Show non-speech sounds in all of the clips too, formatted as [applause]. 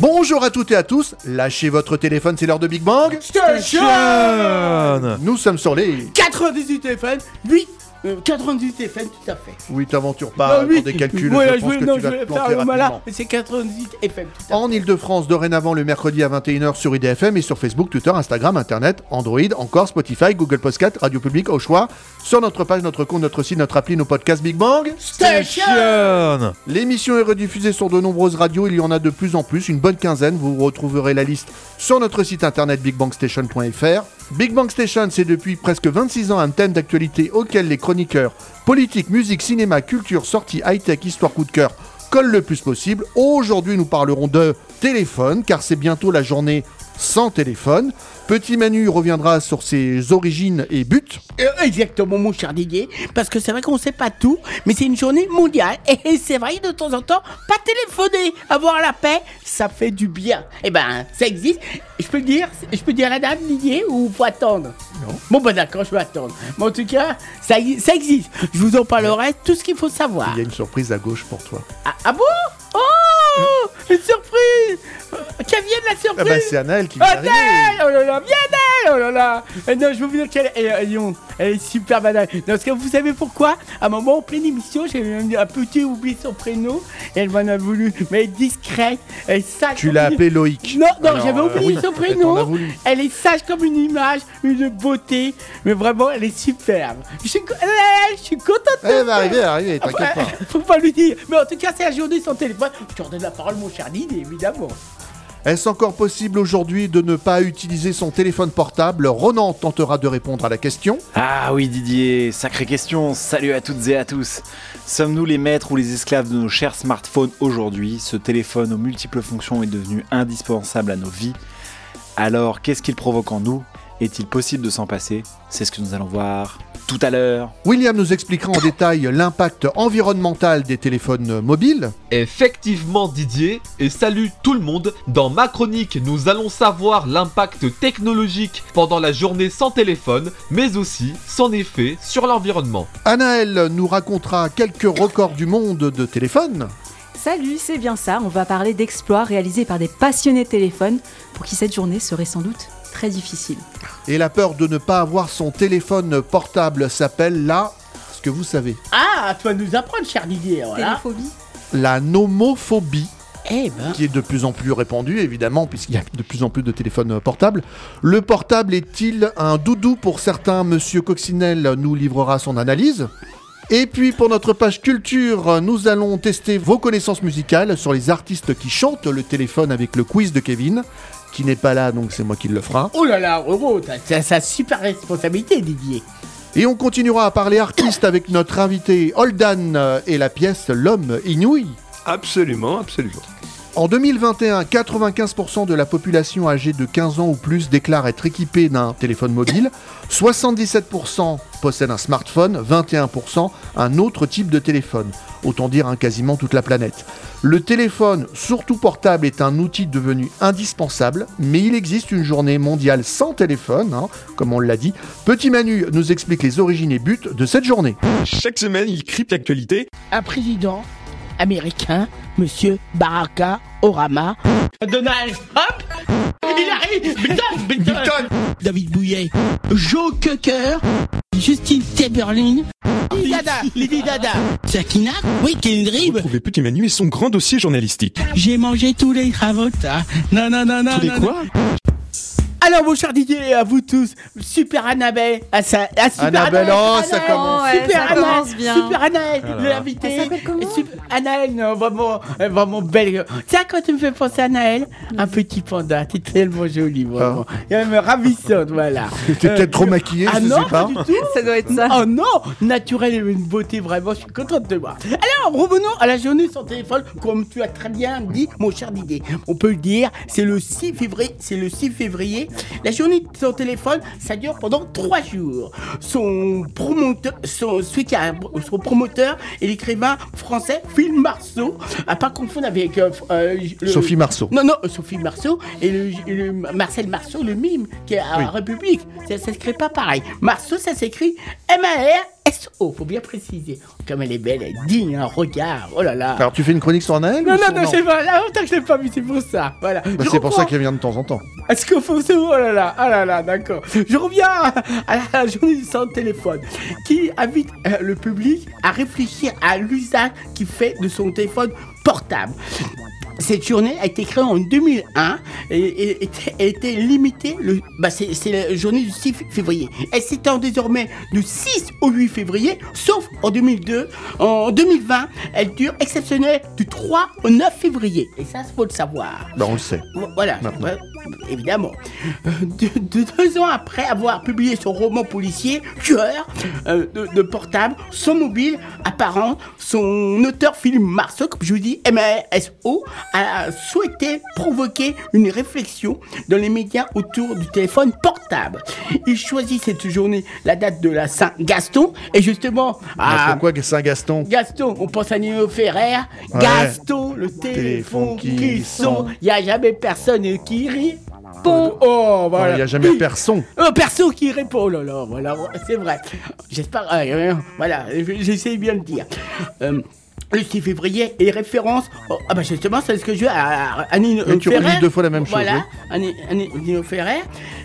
Bonjour à toutes et à tous, lâchez votre téléphone, c'est l'heure de Big Bang. Station Nous sommes sur les 98 FM, 8, euh, 98 FM, tout à fait. Oui, t'aventures pas Non, oui. pour des calculs, Ouais, je pense vais- que non, tu je vas te faire c'est 98 FM, tout à fait. En Ile-de-France, dorénavant le mercredi à 21h sur IDFM et sur Facebook, Twitter, Instagram, Internet, Android, encore Spotify, Google Podcast, Radio Public, au choix, sur notre page, notre compte, notre site, notre appli, nos podcasts Big Bang. Station L'émission est rediffusée sur de nombreuses radios, il y en a de plus en plus, une bonne quinzaine, vous retrouverez la liste sur notre site internet bigbangstation.fr. Big Bang Station, c'est depuis presque 26 ans un thème d'actualité auquel les politique, musique, cinéma, culture, sortie, high-tech, histoire, coup de cœur collent le plus possible. Aujourd'hui, nous parlerons de téléphone, car c'est bientôt la journée sans téléphone. Petit Manu reviendra sur ses origines et buts. Euh, Exactement, mon cher Didier, parce que c'est vrai qu'on sait pas tout, mais c'est une journée mondiale, [laughs] et c'est vrai, de temps en temps, pas téléphoner, avoir la paix, ça fait du bien. Eh ben, ça existe, je peux le dire, je peux dire à la dame, Didier, ou faut attendre? Non. Bon, bah d'accord, je vais attendre. Mais en tout cas, ça, ça existe, je vous en parlerai, tout ce qu'il faut savoir. Il y a une surprise à gauche pour toi. Ah, ah bon? Oh Une surprise Qu'elle vienne la surprise Ah bah c'est Anaël qui vient. Nel Oh là là, viens Nel Oh là là Eh Non, je veux vous dire qu'elle elle, elle, elle est super banale. Non, parce que vous savez pourquoi? À un moment, en pleine émission, j'ai un petit oublié son prénom, et elle m'en a voulu, mais elle est discrète, elle est sage. Tu l'as une- appelé Loïc. Non, non, j'avais euh, oublié son prénom. Elle est sage comme une image, une beauté, mais vraiment, elle est superbe. Je suis, je suis contente de Elle va arriver, arriver, t'inquiète pas. faut pas lui dire. Mais en tout cas, c'est la journée sans téléphone. Je te redonne la parole, mon cher Didier, évidemment. Est-ce encore possible aujourd'hui de ne pas utiliser son téléphone portable Ronan tentera de répondre à la question. Ah oui Didier, sacrée question, salut à toutes et à tous. Sommes-nous les maîtres ou les esclaves de nos chers smartphones aujourd'hui Ce téléphone aux multiples fonctions est devenu indispensable à nos vies. Alors qu'est-ce qu'il provoque en nous? Est-il possible de s'en passer? C'est ce que nous allons voir tout à l'heure. William nous expliquera en détail l'impact environnemental des téléphones mobiles. Effectivement Didier, et salut tout le monde, dans ma chronique nous allons savoir l'impact technologique pendant la journée sans téléphone, mais aussi son effet sur l'environnement. Anaël nous racontera quelques records du monde de téléphone. Salut, c'est bien ça. On va parler d'exploits réalisés par des passionnés de téléphone pour qui cette journée serait sans doute très difficile. Et la peur de ne pas avoir son téléphone portable s'appelle la... ce que vous savez, Ah, tu vas nous apprendre, cher Didier. Voilà. Téléphobie la nomophobie. Eh ben. qui est de plus en plus répandu, évidemment, puisqu'il y a de plus en plus de téléphones portables. Le portable est-il un doudou pour certains Monsieur Coccinelle nous livrera son analyse. Et puis pour notre page culture, nous allons tester vos connaissances musicales sur les artistes qui chantent le téléphone avec le quiz de Kevin, qui n'est pas là, donc c'est moi qui le fera. Oh là là, Roro, t'as sa super responsabilité, Didier. Et on continuera à parler artistes avec notre invité Holdan et la pièce L'homme inouï. Absolument, absolument. En 2021, 95% de la population âgée de 15 ans ou plus déclare être équipée d'un téléphone mobile, 77% possèdent un smartphone, 21% un autre type de téléphone. Autant dire hein, quasiment toute la planète. Le téléphone, surtout portable, est un outil devenu indispensable, mais il existe une journée mondiale sans téléphone, hein, comme on l'a dit. Petit Manu nous explique les origines et buts de cette journée. Chaque semaine, il crypte l'actualité. Un président américain, Monsieur Baraka Orama. Donald Trump? Il arrive. Biden, Biden. David Bouillet. Joe Cocker. Justine Timberlake. Lady Dada. Lady Dada. Sakina. Oui, Kendrick. Retrouvez Petit Manu et son grand dossier journalistique. J'ai mangé tous les ravotas. Non, non, non, non. Tous les non, non. quoi Alors, mon cher Didier, et à vous tous, Super Annabelle, à sa, à Super Annabelle, oh, ça Annabelle, commence. Ouais, Super ça Annabelle, commence bien. Super Annabelle, l'invité. Elle s'appelle comment Et Super- Anaël, non, vraiment, euh, vraiment belle. Tiens, quand tu me fais penser à Anaël, un petit panda, t'es tellement jolie, vraiment. Et elle me ravissante, voilà. T'es Euh, peut-être trop maquillée, Ah je non, sais pas. pas du tout. Ça doit être ça. Oh non Naturel et une beauté, vraiment, je suis contente de voir. Alors, revenons à la journée sans téléphone, comme tu as très bien dit, mon cher Didier. On peut le dire, c'est le 6 février, c'est le 6 février, La journée de son téléphone, ça dure pendant trois jours. Son promoteur, son, celui qui a, son promoteur est l'écrivain français Phil Marceau, à pas confondre avec euh, euh, le- Sophie Marceau. Non, non, Sophie Marceau et le, le Marcel Marceau, le mime, qui est à Oui. République. Ça, ça s'écrit pas pareil. Marceau, ça s'écrit M-A-R-S-O, faut bien préciser. Comme elle est belle, elle digne, un regard, oh là là. Alors tu fais une chronique sur Anaël non, non, non, c'est pas, là, longtemps que je l'ai pas vu, c'est pour ça. Voilà. Bah, c'est pour ça qu'elle vient de temps en temps. Est-ce qu'il faut se... Oh là là, ah là là, d'accord. Je reviens à la journée sans téléphone, qui invite euh, le public à réfléchir à l'usage qu'il fait de son téléphone portable. Cette journée a été créée en 2001 et, était, limitée, le, bah c'est, la journée du 6 février. Elle s'étend désormais du 6 au 8 février, sauf en 2002. En 2020, elle dure exceptionnelle du 3 au 9 février. Et ça, il faut le savoir. Bah on le sait. Voilà, Maintenant. Évidemment. Euh, de- de- deux ans après avoir publié son roman policier, Tueur, euh, de, de portable, son mobile apparent, son auteur Philippe Marceau, comme je vous dis, M-A-S-O, a souhaité provoquer une réflexion dans les médias autour du téléphone portable. Il choisit cette journée la date de la Saint-Gaston, et justement, Ah, pourquoi que Saint-Gaston? Gaston, on pense à Nino Ferrer. Ouais. Gaston, le téléphone qui sonne. Il n'y a jamais personne qui répond. Oh, Il voilà. n'y a jamais personne. Oh, perso qui répond. Oh là là, voilà, c'est vrai. J'espère. euh, euh, voilà, j'essaie bien de dire. Euh, le 6 février et référence. oh, ah bah justement, c'est ce que je veux à, à Nino tu Ferrer. relis deux fois la même chose, Voilà, oui. à Ni- à Ni- Nino Ferrer.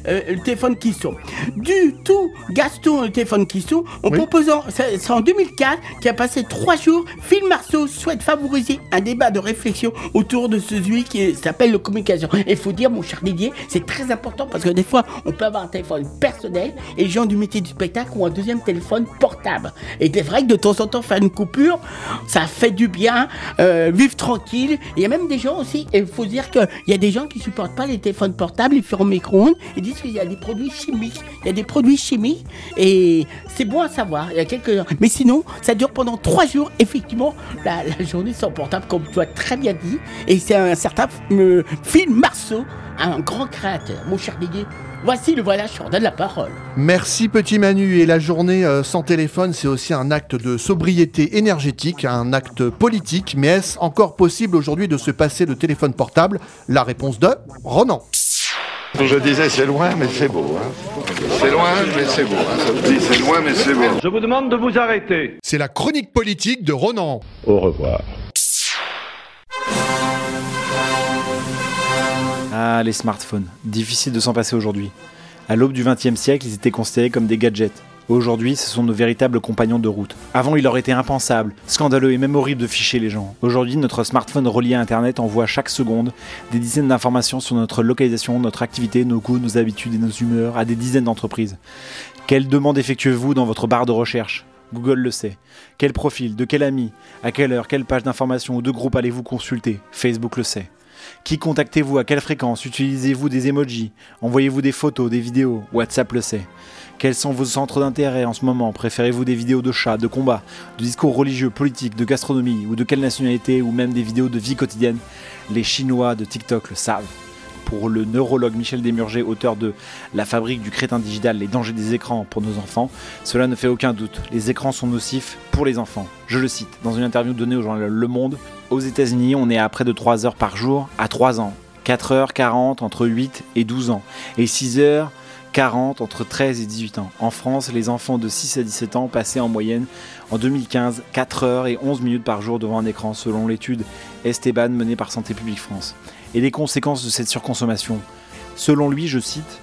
euh, le téléphone qui sonne. Du tout, Gaston, le téléphone qui sonne, en Oui. proposant, c'est c'est en 2004, qui a passé trois jours, Phil Marceau souhaite favoriser un débat de réflexion autour de celui qui s'appelle le communication. Et il faut dire, mon cher Didier, c'est très important parce que des fois, on peut avoir un téléphone personnel et les gens du métier du spectacle ont un deuxième téléphone portable. Et c'est vrai que de temps en temps, faire une coupure, ça fait du bien, euh, tranquille. Il y a même des gens aussi, il faut dire qu'il y a des gens qui supportent pas les téléphones portables, ils au micro-ondes, ils disent qu'il y a des produits chimiques. Il y a des produits chimiques et c'est bon à savoir. Il y a quelques... Mais sinon, ça dure pendant trois jours, effectivement, la, la journée sans portable, comme tu as très bien dit. Et c'est un certain euh, Phil Marceau, un grand créateur. Mon cher Didier, voici le voilà, je leur donne la parole. Merci petit Manu. Et la journée euh, sans téléphone, c'est aussi un acte de sobriété énergétique, un acte politique. Mais est-ce encore possible aujourd'hui de se passer de téléphone portable? La réponse de Ronan. Je disais c'est loin mais c'est beau. Hein. C'est loin mais c'est beau. Hein. Ça me dit c'est loin mais c'est beau. Je vous demande de vous arrêter. C'est la chronique politique de Ronan. Au revoir. Ah, les smartphones. Difficile de s'en passer aujourd'hui. À l'aube du XXe siècle, ils étaient considérés comme des gadgets. Aujourd'hui, ce sont nos véritables compagnons de route. Avant, il aurait été impensable, scandaleux et même horrible de ficher les gens. Aujourd'hui, notre smartphone relié à Internet envoie chaque seconde des dizaines d'informations sur notre localisation, notre activité, nos goûts, nos habitudes et nos humeurs à des dizaines d'entreprises. Quelle demande effectuez-vous dans votre barre de recherche? Google le sait. Quel profil, de quel ami, à quelle heure, quelle page d'information? Ou de groupe allez-vous consulter? Facebook le sait. Qui contactez-vous? À quelle fréquence Utilisez-vous des emojis? Envoyez-vous des photos, des vidéos? WhatsApp le sait. Quels sont vos centres d'intérêt en ce moment? Préférez-vous des vidéos de chats, de combats, de discours religieux, politiques, de gastronomie ou de quelle nationalité ou même des vidéos de vie quotidienne? Les Chinois de TikTok le savent. Pour le neurologue Michel Desmurger, auteur de La fabrique du crétin digital, les dangers des écrans pour nos enfants, cela ne fait aucun doute. Les écrans sont nocifs pour les enfants. Je le cite dans une interview donnée au journal Le Monde. Aux États-Unis, on est à près de 3 heures par jour à 3 ans. 4 heures 40 entre 8 et 12 ans. Et 6 heures 40 entre 13 et 18 ans. En France, les enfants de 6 à 17 ans passaient en moyenne en 2015 4 heures et 11 minutes par jour devant un écran selon l'étude Esteban menée par Santé publique France. Et les conséquences de cette surconsommation Selon lui, je cite,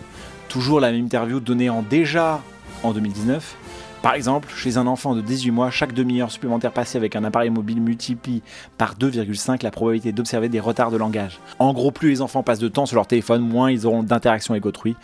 toujours la même interview donnée en déjà en 2019. Par exemple, chez un enfant de 18 mois, chaque demi-heure supplémentaire passée avec un appareil mobile multiplie par 2,5 la probabilité d'observer des retards de langage. En gros, plus les enfants passent de temps sur leur téléphone, moins ils auront d'interaction avec autrui,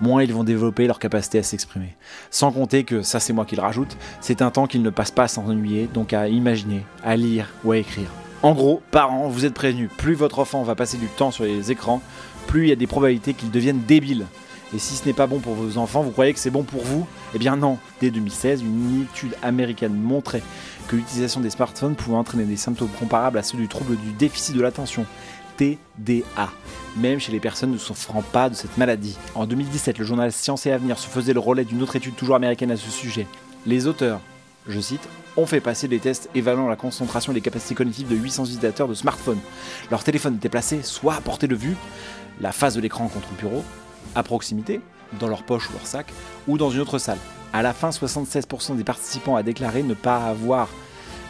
moins ils vont développer leur capacité à s'exprimer. Sans compter que, ça c'est moi qui le rajoute, c'est un temps qu'ils ne passent pas à s'ennuyer, donc à imaginer, à lire ou à écrire. En gros, parents, vous êtes prévenus, plus votre enfant va passer du temps sur les écrans, plus il y a des probabilités qu'il devienne débile. Et si ce n'est pas bon pour vos enfants, vous croyez que c'est bon pour vous? Eh bien non. Dès 2016, une étude américaine montrait que l'utilisation des smartphones pouvait entraîner des symptômes comparables à ceux du trouble du déficit de l'attention. TDA, même chez les personnes ne souffrant pas de cette maladie. En 2017, le journal Science et Avenir se faisait le relais d'une autre étude toujours américaine à ce sujet. Les auteurs, je cite, ont fait passer des tests évaluant la concentration et les capacités cognitives de 800 utilisateurs de smartphones. Leur téléphone était placé soit à portée de vue, la face de l'écran contre le bureau, à proximité, dans leur poche ou leur sac, ou dans une autre salle. À la fin, 76% des participants a déclaré ne pas avoir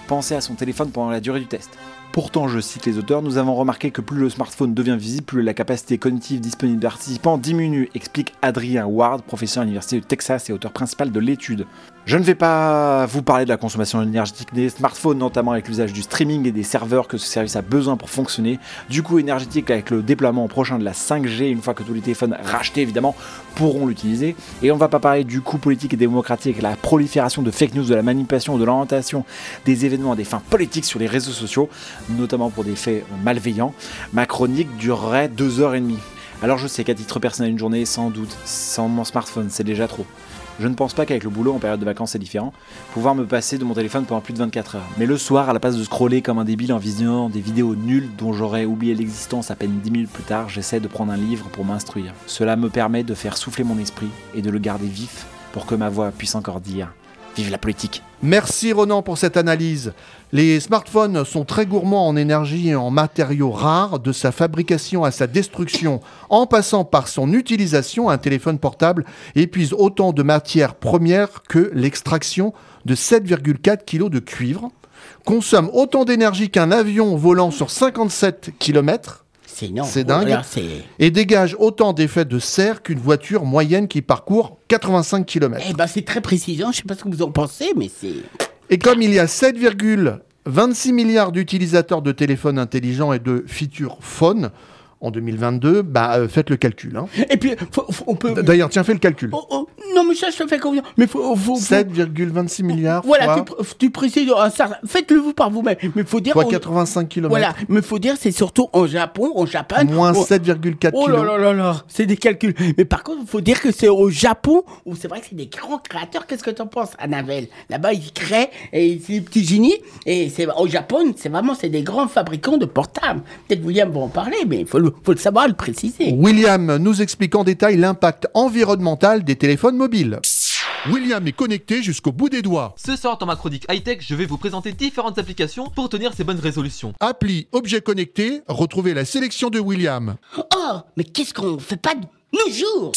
pensé à son téléphone pendant la durée du test. Pourtant, je cite les auteurs, nous avons remarqué que plus le smartphone devient visible, plus la capacité cognitive disponible des participants diminue, explique Adrien Ward, professeur à l'Université de Texas et auteur principal de l'étude. Je ne vais pas vous parler de la consommation énergétique des smartphones, notamment avec l'usage du streaming et des serveurs que ce service a besoin pour fonctionner, du coût énergétique avec le déploiement prochain de la 5G, une fois que tous les téléphones rachetés évidemment pourront l'utiliser, et on ne va pas parler du coût politique et démocratique la prolifération de fake news, de la manipulation de l'orientation des événements à des fins politiques sur les réseaux sociaux, notamment pour des faits malveillants. Ma chronique durerait deux heures et demie. Alors je sais qu'à titre personnel, une journée, sans doute, sans mon smartphone, c'est déjà trop. Je ne pense pas qu'avec le boulot en période de vacances c'est différent, pouvoir me passer de mon téléphone pendant plus de 24 heures. Mais le soir, à la place de scroller comme un débile en visionnant des vidéos nulles dont j'aurais oublié l'existence à peine 10 minutes plus tard, j'essaie de prendre un livre pour m'instruire. Cela me permet de faire souffler mon esprit et de le garder vif pour que ma voix puisse encore dire Vive la politique Merci Ronan pour cette analyse. Les smartphones sont très gourmands en énergie et en matériaux rares, de sa fabrication à sa destruction, en passant par son utilisation, un téléphone portable épuise autant de matières premières que l'extraction de 7,4 kg de cuivre, consomme autant d'énergie qu'un avion volant sur 57 km, C'est énorme. C'est dingue. Et dégage autant d'effets de serre qu'une voiture moyenne qui parcourt 85 km. Eh ben, c'est très précisant. Je sais pas ce que vous en pensez, mais c'est. Et comme il y a 7,26 milliards d'utilisateurs de téléphones intelligents et de feature phone en 2022, bah, euh, faites le calcul. hein. Et puis, faut- faut- on peut. D'ailleurs, tiens, fais le calcul. Oh, oh, non, mais ça, je te fais confiance. Mais faut. faut, faut- 7,26 milliards Voilà, fois, tu, tu précises certain- Faites-le vous par vous-même. Mais faut dire. fois on- 85 km. Voilà, mais faut dire, c'est surtout au Japon, au Japon. Moins on- 7,4 Oh là là là là, c'est des calculs. Mais par contre, il faut dire que c'est au Japon où c'est vrai que c'est des grands créateurs. Qu'est-ce que tu en penses, Annabelle? Là-bas, ils créent et c'est des petits génies. Et c'est au Japon, c'est vraiment c'est des grands fabricants de portables. Peut-être William va en parler, mais il faut le, faut le savoir, le préciser. William nous explique en détail l'impact environnemental des téléphones mobiles. William est connecté jusqu'au bout des doigts. Ce soir dans ma chronique high-tech, je vais vous présenter différentes applications pour tenir ces bonnes résolutions. Appli objet connecté, retrouvez la sélection de William. Oh, mais qu'est-ce qu'on fait pas de nos jours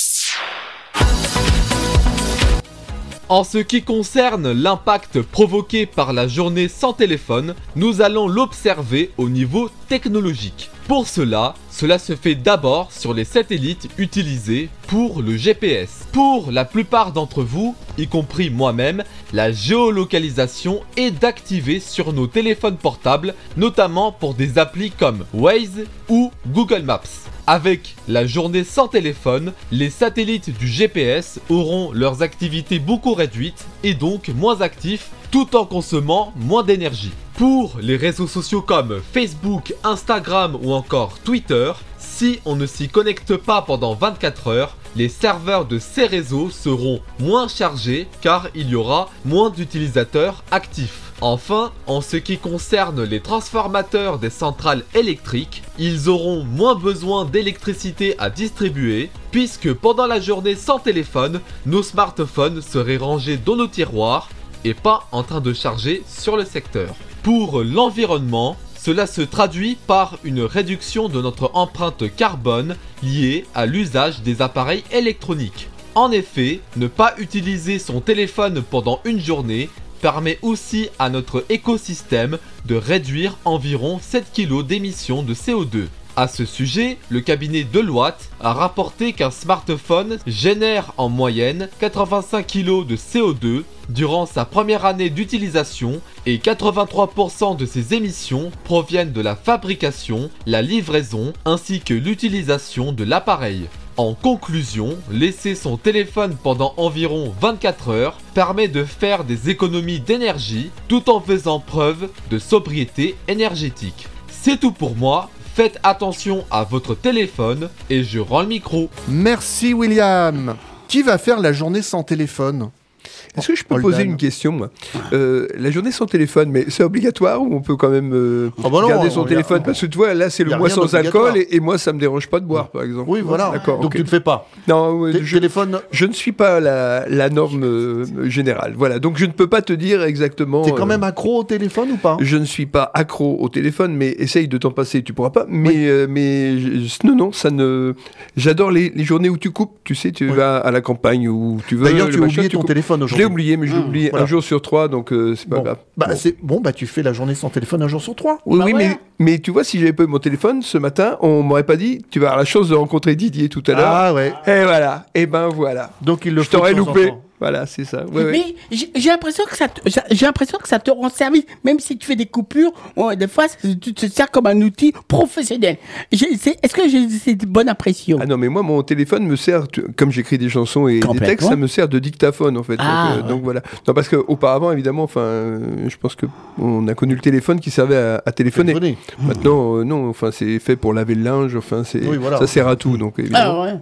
En ce qui concerne l'impact provoqué par la journée sans téléphone, nous allons l'observer au niveau technologique. Pour cela, cela se fait d'abord sur les satellites utilisés pour le GPS. Pour la plupart d'entre vous, y compris moi-même, la géolocalisation est d'activer sur nos téléphones portables, notamment pour des applis comme Waze ou Google Maps. Avec la journée sans téléphone, les satellites du GPS auront leurs activités beaucoup réduites et donc moins actifs tout en consommant moins d'énergie. Pour les réseaux sociaux comme Facebook, Instagram ou encore Twitter, si on ne s'y connecte pas pendant 24 heures, les serveurs de ces réseaux seront moins chargés car il y aura moins d'utilisateurs actifs. Enfin, en ce qui concerne les transformateurs des centrales électriques, ils auront moins besoin d'électricité à distribuer puisque pendant la journée sans téléphone, nos smartphones seraient rangés dans nos tiroirs et pas en train de charger sur le secteur. Pour l'environnement, cela se traduit par une réduction de notre empreinte carbone liée à l'usage des appareils électroniques. En effet, ne pas utiliser son téléphone pendant une journée permet aussi à notre écosystème de réduire environ 7 kg d'émissions de CO2. À ce sujet, le cabinet Deloitte a rapporté qu'un smartphone génère en moyenne 85 kg de CO2 durant sa première année d'utilisation et 83% de ces émissions proviennent de la fabrication, la livraison ainsi que l'utilisation de l'appareil. En conclusion, laisser son téléphone pendant environ 24 heures permet de faire des économies d'énergie tout en faisant preuve de sobriété énergétique. C'est tout pour moi, faites attention à votre téléphone et je rends le micro. Merci William. Qui va faire la journée sans téléphone? Est-ce que je peux poser une question moi Euh, La journée sans téléphone, mais c'est obligatoire ou on peut quand même euh, Ah bah non, garder on- son a- téléphone? Parce que tu vois, là c'est le mois sans alcool et, et moi ça me dérange pas de boire par exemple. Oui, voilà. D'accord. Donc tu ne le fais pas. Non, je, Téléphone, je ne suis pas la, la norme euh, générale. Voilà, donc je ne peux pas te dire exactement. t'es quand euh, même accro au téléphone ou pas? Je ne suis pas accro au téléphone, mais essaye de t'en passer, tu pourras pas. Mais, mais je- non, non, ça ne. J'adore les, les journées où tu coupes. Tu sais, tu Oui. vas à la campagne où tu veux. D'ailleurs, le tu as oublié ton téléphone Je l'ai oublié, mais je l'ai Mmh, oublié voilà. un jour sur trois, donc euh, c'est pas Bon. grave. Bah, Bon. c'est bon, bah tu fais la journée sans téléphone un jour sur trois. Oui, Bah oui, voilà. mais, mais tu vois, si j'avais pas eu mon téléphone ce matin, on m'aurait pas dit tu vas avoir la chance de rencontrer Didier tout à l'heure. Ah ouais. Et voilà, et ben voilà. Donc il le Je t'aurais loupé. Voilà, c'est ça. Ouais. Mais j'ai j'ai l'impression que ça, te- j'ai- l'impression que ça te rend service, même si tu fais des coupures. ouais, des fois, tu te sers comme un outil professionnel. Est-ce que j'ai cette bonne impression? Ah non, mais moi, mon téléphone me sert, comme j'écris des chansons et des textes, ça me sert de dictaphone, en fait. Donc, Ah, euh, ouais. donc voilà. Non, parce qu'auparavant, évidemment, enfin, euh, je pense que on a connu le téléphone qui servait à, à téléphoner. Téléphoner. Maintenant, euh, non, enfin, c'est fait pour laver le linge, enfin, c'est, Oui, voilà. ça sert à tout, donc évidemment. Ah.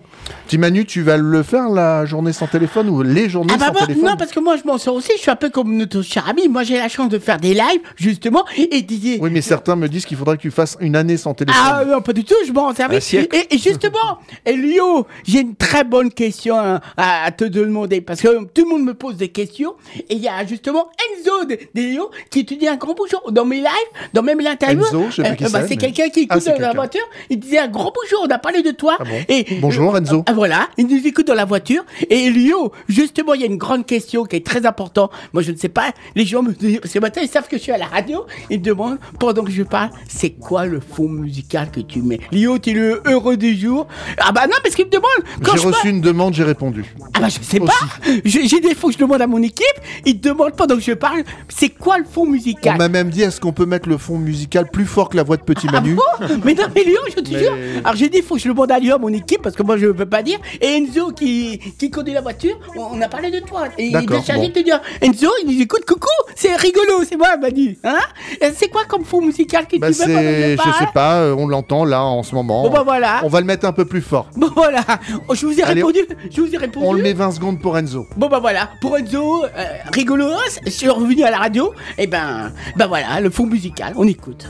Petit Manu, tu vas le faire la journée sans téléphone ou les journées Ah bah sans moi, téléphone non, parce que moi je m'en sors aussi, je suis un peu comme notre cher ami. Moi j'ai la chance de faire des lives, justement, et Didier. Oui, mais certains me disent qu'il faudrait que tu fasses une année sans téléphone. Ah non, pas du tout, je m'en siècle. Et, et justement, [laughs] Elio, j'ai une très bonne question à, à te demander, parce que tout le monde me pose des questions, et il y a justement Enzo de- d'Elio qui te dit un grand bonjour dans mes lives, dans même l'interview. Enzo, je sais plus qui bah, c'est, c'est mais- quelqu'un qui Ah, écoute dans la voiture, il disait un grand bonjour, on a parlé de toi. Ah bon et, Bonjour, Enzo. Ah, voilà, il nous écoute dans la voiture. Et Elio, justement, il y a une grande question qui est très importante. Moi, je ne sais pas, les gens me disent, parce que maintenant, ils savent que je suis à la radio, ils me demandent, pendant que je parle, c'est quoi le fond musical que tu mets? Lio, tu es le heureux du jour Ah bah non, parce qu'ils me demandent, quand J'ai reçu parle... une demande, j'ai répondu. Ah bah je sais Aussi. pas J'ai des fois que je demande à mon équipe, ils te demandent pendant que je parle, c'est quoi le fond On musical m'a même dit est-ce qu'on peut mettre le fond musical plus fort que la voix de Petit Ah Manu? bon? Mais non, mais Léo, je te Mais- jure. Alors j'ai dit, il faut que je le demande à Léo, à mon équipe, parce que moi je ne peux pas dire. Et Enzo qui, qui conduit la voiture, on on a parlé de toi. Et il est chargé de te dire, Enzo, il dit, écoute, coucou, c'est rigolo, c'est moi, Manu. Hein C'est quoi comme fond musical que Bah, tu c'est, je sais pas, euh, on l'entend là en ce moment. Bon bah voilà. On va le mettre un peu plus fort. Bon voilà. Oh, je vous ai Allez, répondu. Je vous ai répondu. On le met 20 secondes pour Enzo. Bon bah voilà, pour Enzo, euh, rigolo, je suis revenu à la radio, et ben, ben voilà, le fond musical, on écoute.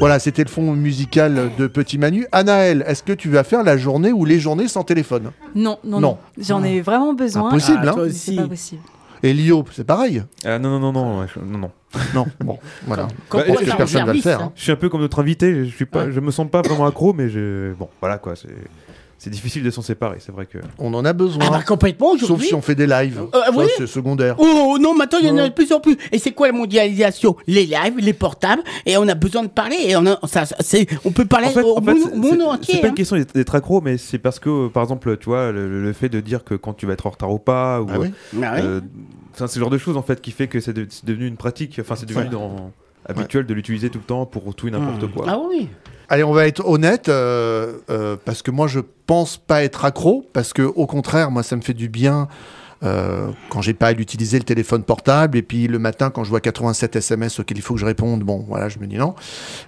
Voilà, c'était le fond musical de Petit Manu. Anaël, est-ce que tu vas faire la journée ou les journées sans téléphone? Non, non, Non. non. J'en ai vraiment besoin. Impossible, Ah, hein C'est pas possible. Et Lio, c'est pareil Ah non, non, non, non, ouais, je- non, non. Non, bon, voilà. Bah, est-ce que fait un personne va le service, faire, hein. Je suis un peu comme notre invité, je suis pas, Ouais. je me sens pas vraiment accro, mais je, bon, voilà quoi, c'est, c'est difficile de s'en séparer, c'est vrai que. On en a besoin. Ah bah complètement Sauf si on fait des lives. Euh, Ça, oui. c'est secondaire. Oh non, maintenant il y en a de plus en plus. Et c'est quoi la mondialisation? Les lives, les portables, et on a besoin de parler. Et on, a, ça, on peut parler En fait, au en fait, monde, entier. c'est pas hein. une question d'être- accro, mais c'est parce que, euh, par exemple, tu vois, le, le fait de dire que quand tu vas être en retard ou pas, ou Ah oui Ah oui. euh, enfin, c'est le genre de choses en fait qui fait que c'est, de- c'est devenu une pratique, enfin, c'est devenu dans- habituel de l'utiliser tout le temps pour tout et n'importe Mmh. quoi. Ah oui. Allez, on va être honnête, euh, euh, parce que moi, je pense pas être accro, parce que au contraire, moi, ça me fait du bien euh, quand j'ai pas à l'utiliser le téléphone portable, et puis le matin, quand je vois 87 SMS auxquels il faut que je réponde, bon, voilà, je me dis non.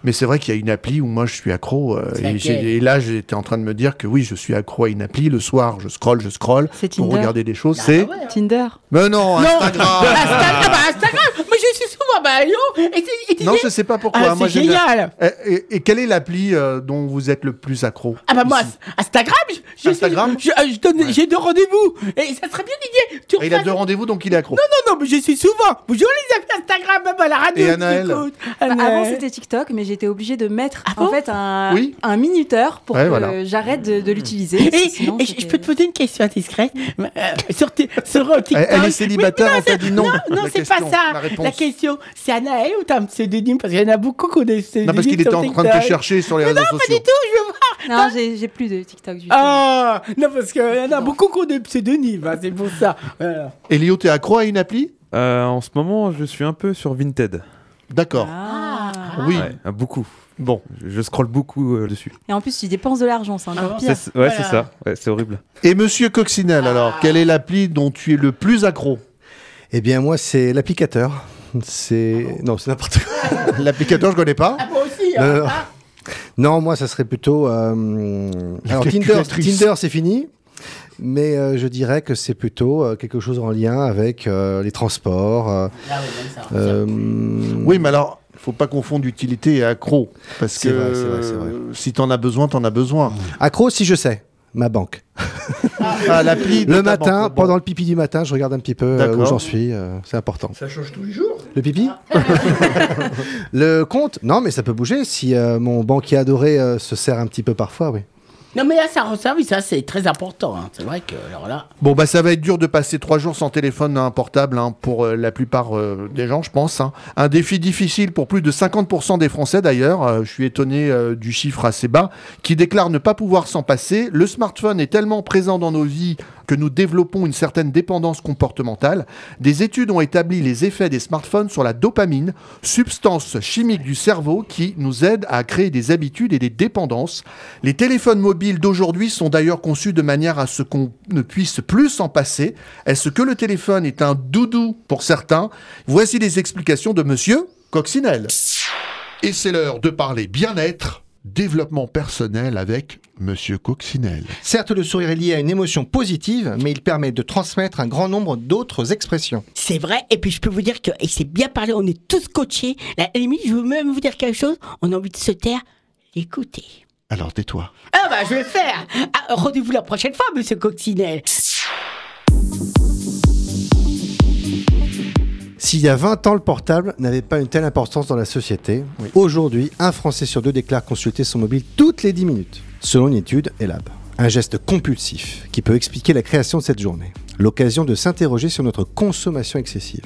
Mais c'est vrai qu'il y a une appli où moi, je suis accro, euh, et, et là, j'étais en train de me dire que oui, je suis accro à une appli. Le soir, je scrolle, je scrolle C'est pour Tinder. regarder des choses. Ah c'est bah ouais, hein. Tinder. mais non, Non, Instagram. [laughs] Instagram, ah bah Instagram. Souvent bah yo. Et, et tu Non, je sais pas pourquoi. Ah, moi, c'est j'aime bien- génial. Et, et- et quelle est l'appli euh, dont vous êtes le plus accro Ah bah moi, ici Instagram, je, je- Instagram je- je- je donne- j'ai deux rendez-vous. Et ça serait bien Didier. Tu Et Il a deux rendez-vous, donc il est accro. Non, non, non, mais je suis souvent. Bonjour les amis Instagram, même à la radio. Et je Anaël t'écoute. Bah, Anaël. avant c'était TikTok, mais j'étais obligée de mettre Ah en bon fait un, Oui. un minuteur pour Ouais, que voilà. j'arrête de, de l'utiliser. Et, sinon, et je c'était- peux te poser une question indiscrète euh, sur, ti- sur euh, TikTok. Elle, elle est célibataire, on t'a dit non. Non, non, La c'est pas question, ça. La réponse. La question, c'est Anaël ou t'as un pseudonyme Parce qu'il y en a beaucoup qui ont des pseudonymes. Non, parce qu'il était en train de te chercher sur les réseaux Pas sociaux. du tout, je veux voir. Non, j'ai plus de TikTok du tout. Ah, non, parce qu'il y en a beaucoup qui ont des pseudonymes, hein, c'est pour ça. Voilà. Et Léo, t'es accro à une appli Euh, en ce moment, je suis un peu sur Vinted. D'accord. Ah. Oui. Ouais, ah, beaucoup. Bon. Je, scrolle beaucoup euh, dessus. Et en plus, tu dépenses de l'argent, c'est encore C'est- pire. ouais, c'est ça. Ouais, c'est horrible. Et monsieur Coccinelle, alors, quelle est l'appli dont tu es le plus accro? Eh bien, moi, c'est l'applicateur. C'est. Non, c'est n'importe quoi. [laughs] L'applicateur, je connais pas. Ah, moi aussi, Non, hein, non. hein. Non, moi, ça serait plutôt. euh, Alors, Tinder. Tinder c'est fini. Mais euh, je dirais que c'est plutôt euh, quelque chose en lien avec euh, les transports. euh, Ah oui, comme ça. euh, Oui, mais alors, faut pas confondre utilité et accro. Parce que vrai, vrai, vrai. si t'en as besoin, t'en as besoin. Accro, si je sais. Ma banque. [laughs] Ah, l'appli de Le ta matin, banque, bon. pendant le pipi du matin, je regarde un petit peu euh, où D'accord. j'en suis. euh, c'est important. Ça change tous les jours. Le pipi [laughs] Le compte Non, mais ça peut bouger. Si euh, mon banquier adoré euh, se sert un petit peu parfois, oui. Non, mais là, ça resserve, ça, c'est très important. hein. C'est vrai que, alors là. Bon, bah ça va être dur de passer trois jours sans téléphone hein, portable hein, pour euh, la plupart euh, des gens, je pense. Un défi difficile pour plus de 50% des Français d'ailleurs. Euh, je suis étonné du chiffre assez bas, qui déclarent ne pas pouvoir s'en passer. Le smartphone est tellement présent dans nos vies nous développons une certaine dépendance comportementale. Des études ont établi les effets des smartphones sur la dopamine, substance chimique du cerveau qui nous aide à créer des habitudes et des dépendances. Les téléphones mobiles d'aujourd'hui sont d'ailleurs conçus de manière à ce qu'on ne puisse plus s'en passer. Est-ce que le téléphone est un doudou pour certains? Voici les explications de monsieur Coccinelle. Et c'est l'heure de parler bien-être, développement personnel avec monsieur Coccinelle. Certes, le sourire est lié à une émotion positive, mais il permet de transmettre un grand nombre d'autres expressions. C'est vrai, et puis je peux vous dire que, et c'est bien parlé, on est tous coachés. À la limite, je veux même vous dire quelque chose, on a envie de se taire, l'écouter. Alors tais-toi. Ah bah, je vais le faire ah, Rendez-vous la prochaine fois, monsieur Coccinelle S'il y a 20 ans, le portable n'avait pas une telle importance dans la société, aujourd'hui, un Français sur deux déclare consulter son mobile toutes les 10 minutes. Selon une étude, ELAB. Un geste compulsif qui peut expliquer la création de cette journée. L'occasion de s'interroger sur notre consommation excessive.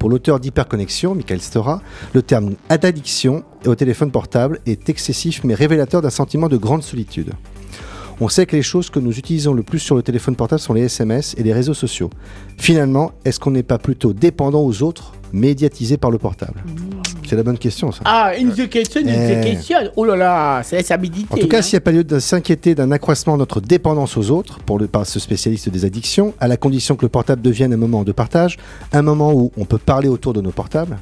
Pour l'auteur d'Hyperconnexion, Michael Stora, le terme addiction au téléphone portable est excessif mais révélateur d'un sentiment de grande solitude. On sait que les choses que nous utilisons le plus sur le téléphone portable sont les SMS et les réseaux sociaux. Finalement, est-ce qu'on n'est pas plutôt dépendant aux autres, médiatisé par le portable? C'est la bonne question, ça. Ah, une question, une Eh. question Oh là là, ça laisse à méditer En tout cas, hein. s'il n'y a pas lieu de s'inquiéter d'un accroissement de notre dépendance aux autres, pour le, par ce spécialiste des addictions, à la condition que le portable devienne un moment de partage, un moment où on peut parler autour de nos portables,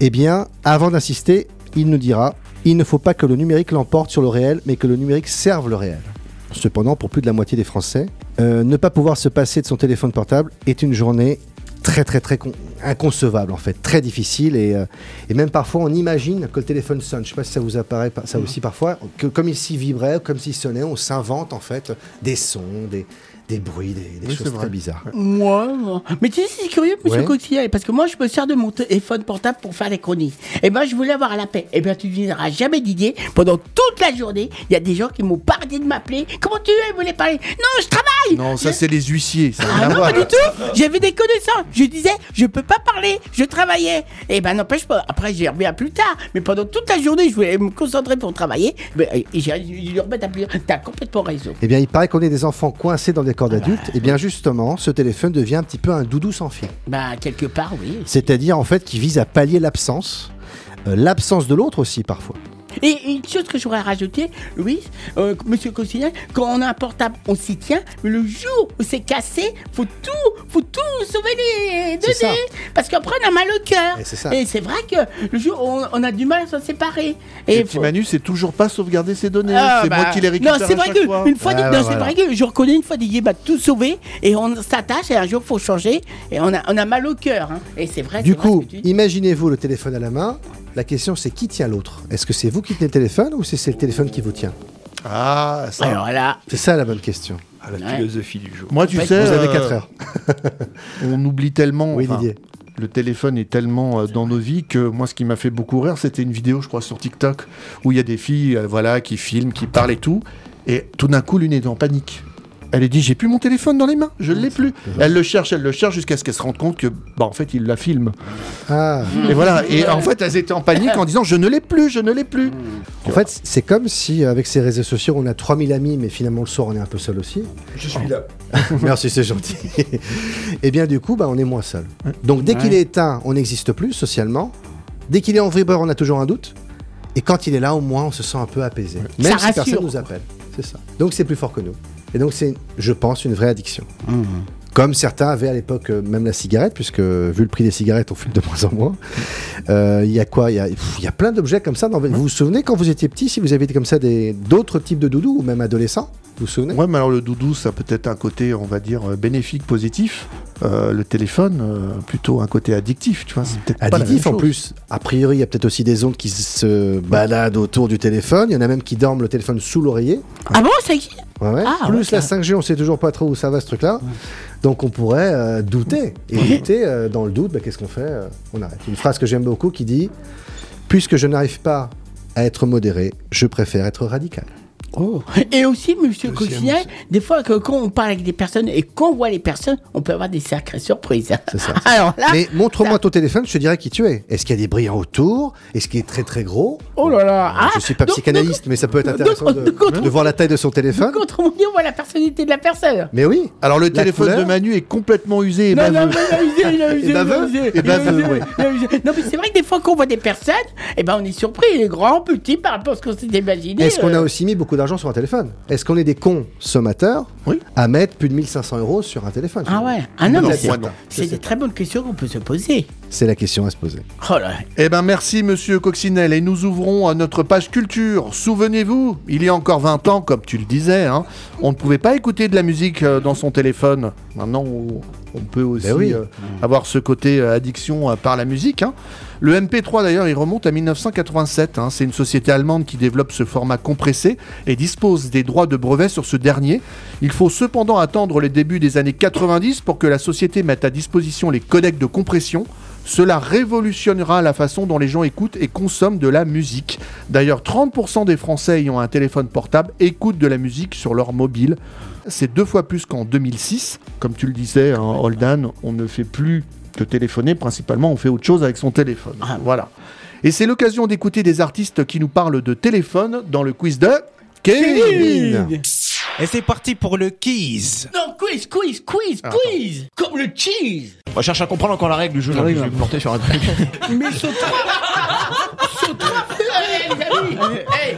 eh bien, avant d'insister, il nous dira il ne faut pas que le numérique l'emporte sur le réel, mais que le numérique serve le réel. Cependant, pour plus de la moitié des Français, euh, ne pas pouvoir se passer de son téléphone portable est une journée très très très con- inconcevable en fait, très difficile et, euh, et même parfois on imagine que le téléphone sonne. Je sais pas si ça vous apparaît ça aussi parfois, que comme il s'y vibrait, comme s'il sonnait, on s'invente en fait des sons, des, des bruits, des, des Oui, choses très bizarres. Moi, moi. Mais tu sais, c'est curieux, monsieur Ouais. Coccinelle, parce que moi, je me sers de mon téléphone portable pour faire les chroniques. Et ben, je voulais avoir la paix. Et bien, tu ne diras jamais, Didier, pendant toute la journée, il y a des gens qui m'ont arrêté de m'appeler. Comment tu es Vous voulez parler? Non, je travaille Non, ça c'est les huissiers. Ça Ah non, pas du tout J'avais des connaissances. Je disais, je peux pas parler, je travaillais. Et ben, n'empêche pas. Après, j'y reviens plus tard. Mais pendant toute la journée, je voulais me concentrer pour travailler. Ben, et j'ai dû lui remettre à plus. T'as complètement raison. Eh bien, il paraît qu'on est des enfants coincés dans des Et bien, justement, ce téléphone devient un petit peu un doudou sans fil. Bah, quelque part, oui. C'est-à-dire, en fait, qui vise à pallier l'absence, euh, l'absence de l'autre aussi, parfois. Et une chose que j'aurais rajouté, Louis, euh, monsieur Costinel, quand on a un portable, on s'y tient, mais le jour où c'est cassé, faut tout, faut tout sauver les données. Parce qu'après, on a mal au cœur. Et c'est vrai que le jour où on, on a du mal à s'en séparer. Et Et petit Manu, c'est toujours pas sauvegarder ses données. Ah, c'est bah, moi qui les récupère Non, c'est vrai que fois. une fois, Ah, dit- bah, non, c'est voilà. vrai que je reconnais une fois Didier, bah, tout sauvé et on s'attache et un jour faut changer et on a, on a mal au cœur. hein. Et c'est vrai. Du coup, imaginez-vous le téléphone à la main. La question, c'est qui tient l'autre? Est-ce que c'est vous qui tenez le téléphone ou c'est c'est le téléphone qui vous tient? Ah, ça. alors là, C'est ça la bonne question. Ah, la Ouais. philosophie du jour. Moi, tu fait, sais, Vous avez euh, 4 heures. [laughs] on oublie tellement. Oui, enfin, Didier. Le téléphone est tellement euh, dans nos vies que moi, ce qui m'a fait beaucoup rire, c'était une vidéo, je crois, sur TikTok, où il y a des filles, euh, voilà, qui filment, qui parlent et tout, et tout d'un coup, l'une est en panique. Elle est dit, j'ai plus mon téléphone dans les mains, je l'ai plus. Elle le cherche, elle le cherche jusqu'à ce qu'elle se rende compte que, bah, en fait, il la filme. Ah. Et voilà. Et en fait, elles étaient en panique en disant, je ne l'ai plus, je ne l'ai plus. En fait, c'est comme si, avec ces réseaux sociaux, on a 3000 amis, mais finalement, le soir, on est un peu seul aussi. Je suis là. [laughs] Merci, c'est gentil. Et bien, du coup, bah, on est moins seul. Donc, dès qu'il est éteint, on n'existe plus socialement. Dès qu'il est en vibreur, on a toujours un doute. Et quand il est là, au moins, on se sent un peu apaisé. Même Ça si rassure, personne nous appelle. C'est ça. Donc c'est plus fort que nous. Et donc c'est, je pense, une vraie addiction. Mmh. Comme certains avaient à l'époque euh, même la cigarette, puisque vu le prix des cigarettes, on fume de moins en moins. Euh, Il y a quoi? Il y a, pff, il y a plein d'objets comme ça. dans- Vous vous souvenez quand vous étiez petit, si vous aviez comme ça des, d'autres types de doudous, ou même adolescents Vous vous souvenez? Ouais, mais alors le doudou, ça a peut-être un côté, on va dire, euh, bénéfique, positif. Euh, le téléphone, euh, plutôt un côté addictif, tu vois. C'est peut-être pas la Additif même en plus. A priori, il y a peut-être aussi des ondes qui se baladent autour du téléphone. Il y en a même qui dorment le téléphone sous l'oreiller. Ah bon, ça existe Ouais, ouais. Ah, Plus ouais, la ça- 5G, on sait toujours pas trop où ça va ce truc-là. Donc on pourrait euh, douter. Et douter, euh, dans le doute, bah, qu'est-ce qu'on fait Euh, On arrête. Une phrase que j'aime beaucoup qui dit Puisque je n'arrive pas à être modéré, je préfère être radical. Oh. Et aussi, monsieur Coquinet, des fois que quand on parle avec des personnes et qu'on voit les personnes, on peut avoir des sacrées surprises. C'est ça. [laughs] Alors là, Mais montre-moi ton téléphone, je te dirai qui tu es. Est-ce qu'il y a des brillants autour? Est-ce qu'il est très très gros? Oh là là. Ah, Je suis pas donc- psychanalyste, mais ça peut être donc- intéressant de, donc- de voir la taille de son téléphone. donc, autrement dit, on voit la personnalité de la personne. Mais oui. Alors le La téléphone couleur de Manu est complètement usé et Non, non, baveux. mais il a usé, il a [laughs] usé, il a baveux usé, Et baveux, usé. Non, mais c'est vrai que des fois qu'on voit des personnes, eh ben on est surpris, il est grand, petit, par rapport à ce qu'on s'est imaginé. Est-ce qu'on a euh. aussi mis beaucoup d'argent sur un téléphone Est-ce qu'on est des consommateurs Oui. à mettre plus de 1500 euros sur un téléphone? Ah ouais Ah non, Non, mais c'est- des très bonnes questions qu'on peut se poser. C'est la question à se poser. Oh là. Eh ben merci monsieur Coccinelle et nous ouvrons à notre page culture. Souvenez-vous, il y a encore 20 ans, comme tu le disais, hein, on ne pouvait pas écouter de la musique euh, dans son téléphone. Maintenant, on, on peut aussi Ben oui. euh, avoir ce côté euh, addiction euh, par la musique. hein. Le MP3 d'ailleurs, il remonte à 1987. hein. C'est une société allemande qui développe ce format compressé et dispose des droits de brevet sur ce dernier. Il faut cependant attendre les débuts des années 90 pour que la société mette à disposition les codecs de compression. Cela révolutionnera la façon dont les gens écoutent et consomment de la musique. D'ailleurs, 30% des Français ayant un téléphone portable écoutent de la musique sur leur mobile. C'est deux fois plus qu'en 2006. Comme tu le disais, hein, Holdan, on ne fait plus que téléphoner, principalement on fait autre chose avec son téléphone. Voilà. Et c'est l'occasion d'écouter des artistes qui nous parlent de téléphone dans le quiz de Kevin. Et c'est parti pour le quiz. Non, quiz, quiz, quiz, quiz Comme le cheese On cherche à comprendre encore la règle du jeu. je vais me planter sur un truc. [laughs] Mais saute Saute Eh, les amis eh.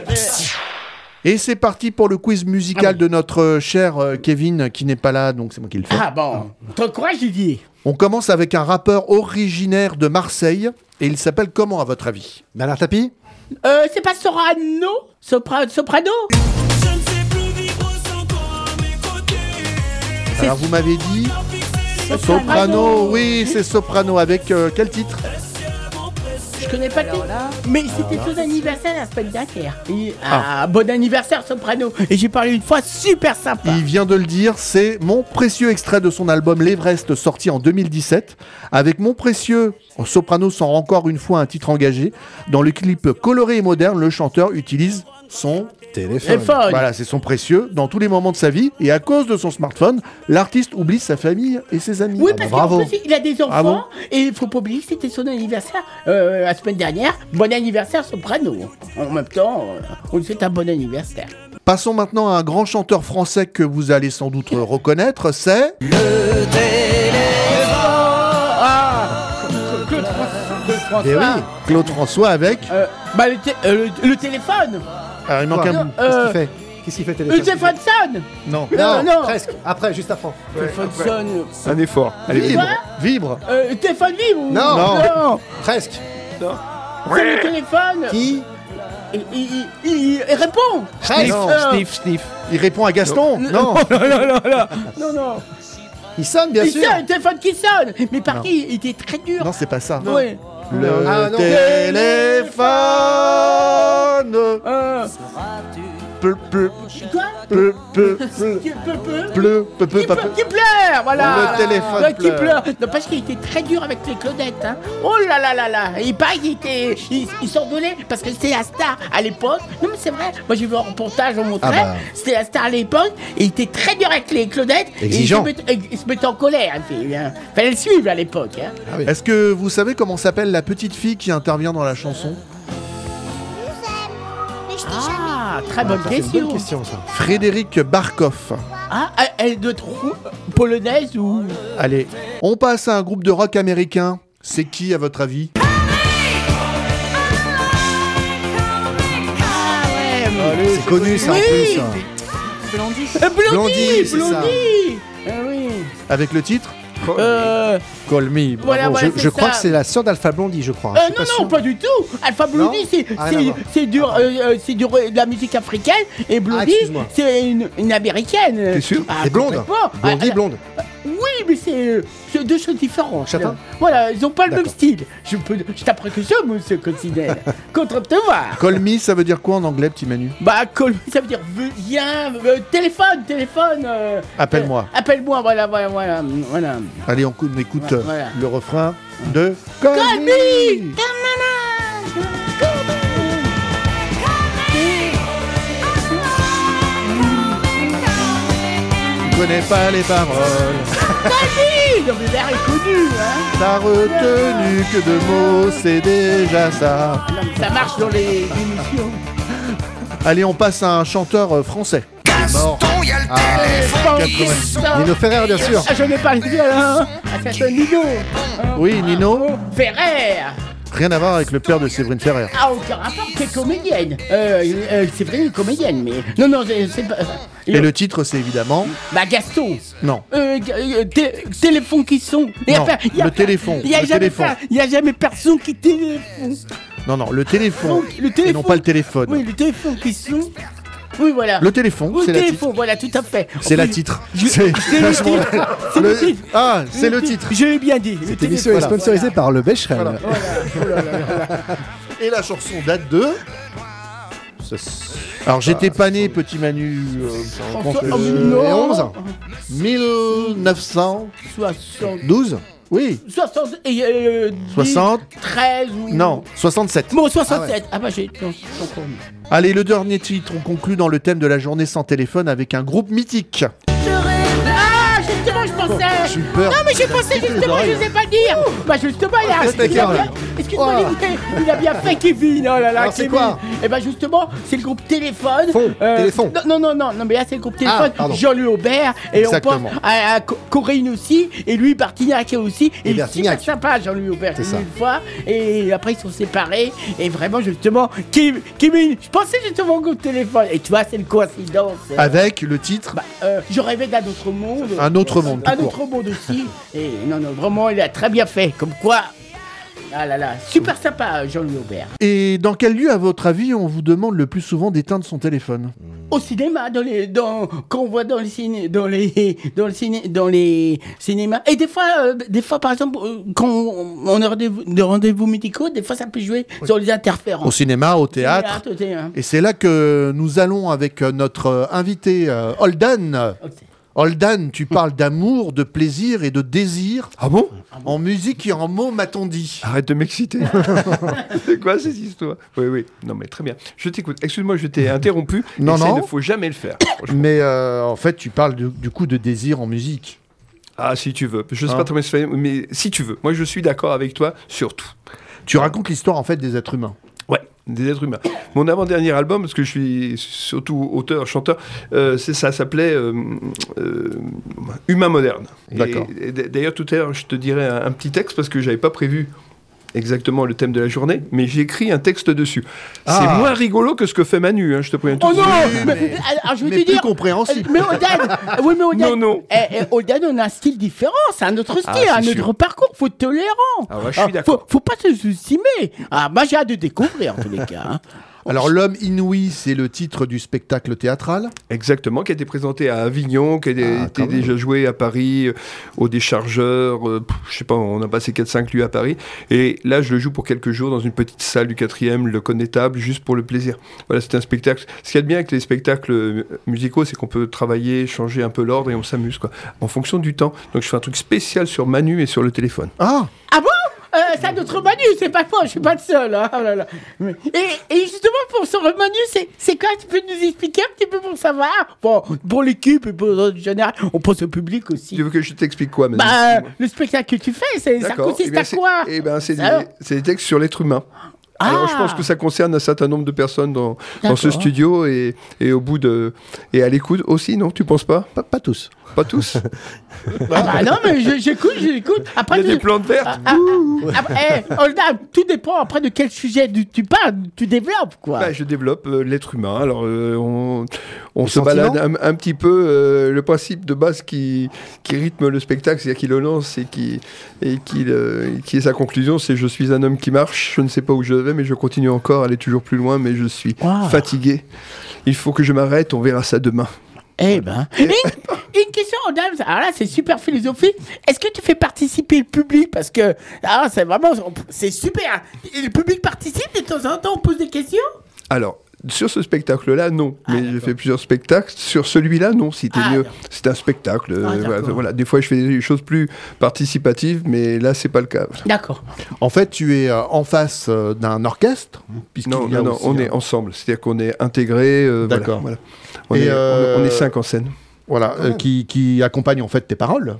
Et c'est parti pour le quiz musical de notre euh, cher euh, Kevin qui n'est pas là, donc c'est moi qui le fais. Ah bon, ton courage Didier On commence avec un rappeur originaire de Marseille et il s'appelle comment à votre avis? Bernard Tapie? Euh, c'est pas Sorano? Sopra- Soprano? Alors vous m'avez dit Soprano, oui c'est Soprano avec euh, quel titre? Je connais pas le. Mais c'était son anniversaire la semaine dernière. Et- ah, bon anniversaire Soprano Et j'ai parlé une fois super sympa Il vient de le dire, c'est mon précieux extrait de son album L'Everest sorti en 2017. Avec mon précieux, Soprano sort encore une fois un titre engagé. Dans le clip coloré et moderne, le chanteur utilise son téléphone. Téléphone. Voilà, c'est son précieux dans tous les moments de sa vie. Et à cause de son smartphone, l'artiste oublie sa famille et ses amis. Oui, Ah parce bah, qu'en bravo. plus, il a des enfants Bravo. et il faut pas oublier que c'était son anniversaire euh, la semaine dernière. Bon anniversaire, Soprano. En même temps, euh, on lui souhaite un bon anniversaire. Passons maintenant à un grand chanteur français que vous allez sans doute reconnaître, c'est... Ah Claude François. Eh oui, Claude François avec... Euh, bah, le, euh, le- le téléphone Alors, il manque un bout. Qu'est-ce Euh, qu'il fait Qu'est-ce qu'il fait Le téléphone téléphone sonne Non. Non, non. presque. Après, juste après. Le téléphone sonne. Un effort. Allez, Vibre. Vibre. Euh, le téléphone vibre ou- Non. non. Presque. C'est le téléphone Qui il, il, il- il- il répond Presque. Non. Euh, Sniff, sniff. Il répond à Gaston Non. [laughs] non, non, non, non, non, non. Il sonne, bien Il sûr. sonne, le téléphone qui sonne Mais par qui? Il était très dur Non, c'est pas ça. Ouais. Le Ah, téléphone Euh, Peu, peu, quoi peu, peu, peu, Qui peut peu, peu, peu, qui, pleure, peu. qui pleure, voilà Le téléphone Ouais, qui pleure. pleure Non, parce qu'il était très dur avec les Claudettes, hein Oh là là là là Il paraît qu'il était... Il, il s'envolait parce que c'était la star à l'époque. Non, mais c'est vrai. Moi, j'ai vu un reportage, on montrait. Ah bah. C'était la star à l'époque. Et il était très dur avec les Claudettes. Exigeant. Et il se mettait, il se mettait en colère. hein, puis, hein. Fallait le suivre à l'époque, hein Est-ce que vous savez comment s'appelle la petite fille qui intervient dans la chanson? Très bonne, question. Ça. Frédéric Barkoff. Ah, elle de troupe polonaise ou? Allez, on passe à un groupe de rock américain. C'est qui à votre avis? Ah c'est connu ça oui. en plus. Hein. Blondie. Blondie, Blondie, eh Avec le titre? Euh, Call me. bravo. Voilà, voilà. Je, crois que c'est la sœur d'Alpha Blondie, je crois. Euh, Je non, pas non, sûr. pas du tout. Alpha Blondie, c'est Ah, du, euh, euh, c'est du, de la musique africaine et Blondie, excuse-moi. c'est une, une américaine. T'es sûr Ah, C'est blonde. complètement. Blondie, Ah, blonde. Mais c'est euh, c'est deux choses différentes. Chacun là. Voilà, ils ont pas le même style. Je, peux, je que ça, monsieur considère. [laughs] Contre te voir. Call me, ça veut dire quoi en anglais, petit Manu? Bah, call, ça veut dire viens, euh, téléphone, téléphone. euh, Appelle-moi. euh, Appelle-moi, voilà, voilà, voilà. voilà. Allez, on, cou- on écoute euh, Voilà. le refrain de Call, Call me. me Je connais pas les paroles. Non, mais l'air est connu, hein. T'as retenu que deux mots, c'est déjà ça. Non, mais ça marche dans les émissions. Allez, on passe à un chanteur euh, français. Il est mort. Ah, Euh, 90. Nino Ferrer, bien sûr. Ah, j'en ai parlé bien, hein. Ah, ça, c'est Nino. Oui, Nino. Ferrer. Rien à voir avec le père de Séverine Ferrer. Ah, aucun rapport, c'est comédienne. Euh, euh, c'est vrai, une comédienne, mais. Non, non, c'est c'est pas. Et le titre, c'est évidemment. Bah, Gaston. Non. Euh, euh, té- téléphone qui sont. Il y a Non, pas- il y a le pas- téléphone, Il y a le jamais téléphone. pas- Il y a jamais personne qui téléphone. Non, non, le téléphone. Donc, le Et téléphone. non pas le téléphone. Oui, le téléphone qui sont. Oui, voilà. Le téléphone, Oui, c'est le la téléphone, titre. voilà, tout à fait. C'est la titre. je- C'est c'est le titre. C'est le Le- titre. Ah, c'est le titre. Je l'ai bien dit. le Cette émission téléphone. est sponsorisée par le Becherel. Voilà. Oh là là là. Et la chanson date de. Alors j'étais pas né, petit Manu. euh, François- euh, oh, non. 11 1912 60. Oui. 60 et euh, 60 13 ou... Non, 67. Bon, 67. Ah, bah j'ai... non. Allez, le dernier titre, on conclut dans le thème de la journée sans téléphone avec un groupe mythique. Ah, justement, je pensais... J'ai eu peur. Non, mais j'ai pensé justement, je oreilles. sais pas dire. Bah, justement, il il a là Excuse-moi, Oh. il, il a bien fait Kevin. Oh là là, Alors, c'est Kevin. quoi Et bah, justement, c'est le groupe Téléphone. Fond, Téléphone. Non, non, non, non, non, mais là, c'est le groupe Téléphone. pardon. Jean-Louis Aubert. Et Exactement. on pense à, à Co- Corinne aussi. Et lui, Bartignac aussi. Et Et, super sympa, Jean-Louis Aubert, C'est ça. une fois. Et après, ils sont séparés. Et vraiment, justement, Kim- Kevin, je pensais justement au groupe Téléphone. Et tu vois, c'est une coïncidence. Avec le titre Bah, euh, je rêvais d'un autre monde. Un autre monde, tout Un court. autre monde aussi. Et non, non, vraiment, il a très bien fait. Comme quoi. Ah là là, super sympa, Jean-Louis Aubert. Et dans quel lieu, à votre avis, on vous demande le plus souvent d'éteindre son téléphone? Au cinéma, dans les, dans, quand on voit dans les ciné, dans les, dans le ciné, dans les cinémas. Et des fois, euh, des fois, par exemple, euh, quand on, a rendez-vous, des rendez-vous médicaux, des fois, ça peut jouer sur les interférences. Au cinéma, au théâtre Théâtre, au théâtre. Et c'est là que nous allons avec euh, notre invité euh. Ok. Holdan, tu parles d'amour, de plaisir et de désir Ah bon? En musique et en mots, m'a-t-on dit? Arrête de m'exciter. [laughs] c'est quoi cette histoire? Oui, oui. Non, mais très bien. Je t'écoute. Excuse-moi, je t'ai interrompu. [laughs] Non, non. Il ne faut jamais le faire. Mais euh, en fait, tu parles du, du coup de désir en musique. Ah, si tu veux. Je sais Hein pas très bien se faire, mais si tu veux. Moi, je suis d'accord avec toi sur tout. Tu racontes l'histoire en fait des êtres humains. Des êtres humains. Mon avant-dernier album, parce que je suis surtout auteur, chanteur, euh, c'est ça s'appelait euh, euh, Humain moderne. D'accord. D'ailleurs, tout à l'heure, je te dirai un, un petit texte parce que j'avais pas prévu exactement le thème de la journée, mais j'ai écrit un texte dessus. Ah. C'est moins rigolo que ce que fait Manu, hein, je te préviens tout Oh de non suite. mais, alors, je vais mais te plus dire. compréhensible. Mais Odan, [laughs] oui, mais Odan, Non, non. eh, eh, Odan, on a un style différent, c'est un autre style, Ah, un c'est autre sûr. parcours, faut être tolérant. Ah ouais, je suis d'accord. Faut, faut pas se sous-estimer. Ah, moi, j'ai hâte de découvrir, en tous les cas. hein. [laughs] Alors, L'homme inouï, c'est le titre du spectacle théâtral. Exactement, qui a été présenté à Avignon, qui a Ah, été même. déjà joué à Paris, euh, au Déchargeur, euh, je sais pas, on a passé 4-5 lieux à Paris. Et là, je le joue pour quelques jours dans une petite salle du 4e, le connétable, juste pour le plaisir. Voilà, c'est un spectacle. Ce qu'il y a de bien avec les spectacles euh, musicaux, c'est qu'on peut travailler, changer un peu l'ordre et on s'amuse, quoi, en fonction du temps. Donc je fais un truc spécial sur Manu et sur le téléphone. Ah Ah bon? Euh, c'est un autre Manu, c'est pas moi, je suis pas le seul. hein. Oh là là. Mais- Et, et justement, pour ce Manu, c'est, quoi Tu peux nous expliquer un petit peu pour savoir? Bon, pour l'équipe et pour en général, on pense au public aussi. Tu veux que je t'explique quoi, Manu Bah, le spectacle que tu fais, c'est, ça consiste Eh bien, à quoi? Eh ben, c'est des, des textes sur l'être humain. Alors je Ah. pense que ça concerne un certain nombre de personnes dans, dans ce studio et, et au bout de et à l'écoute aussi, non Tu penses pas? Pas, pas tous. Pas tous [laughs] Ah bah non, mais je- j'écoute, j'écoute. Après, Il y a tu- des plantes vertes. Ah, ah, eh, Holda, tout dépend après de quel sujet tu, tu parles, tu développes, quoi. Bah, je développe euh, l'être humain. Alors, euh, on, se balade un, un petit peu euh, le principe de base qui, qui rythme le spectacle, c'est-à-dire qui le lance et qui, et qui, le- qui est sa conclusion, c'est je suis un homme qui marche, je ne sais pas où je vais, mais je continue encore à aller toujours plus loin, mais je suis Wow. fatigué. Il faut que je m'arrête, on verra ça demain. Eh ben. Une, une question, Holda, alors là, c'est super philosophique. Est-ce que tu fais participer le public? Parce que, ah, c'est vraiment, c'est super. Et le public participe de temps en temps, on pose des questions? Alors, sur ce spectacle-là, non. Mais j'ai fait plusieurs spectacles. Sur celui-là, non. C'était Ah, mieux. C'est un spectacle. euh, Ah, voilà. Des fois, je fais des choses plus participatives, mais là, c'est pas le cas. D'accord. En fait, tu es euh, en face euh, d'un orchestre Non, non, non, aussi on est ensemble. C'est-à-dire qu'on est intégrés. euh, D'accord. voilà. On, est, on est- on est cinq en scène. Voilà, euh, qui, qui accompagne en fait tes paroles.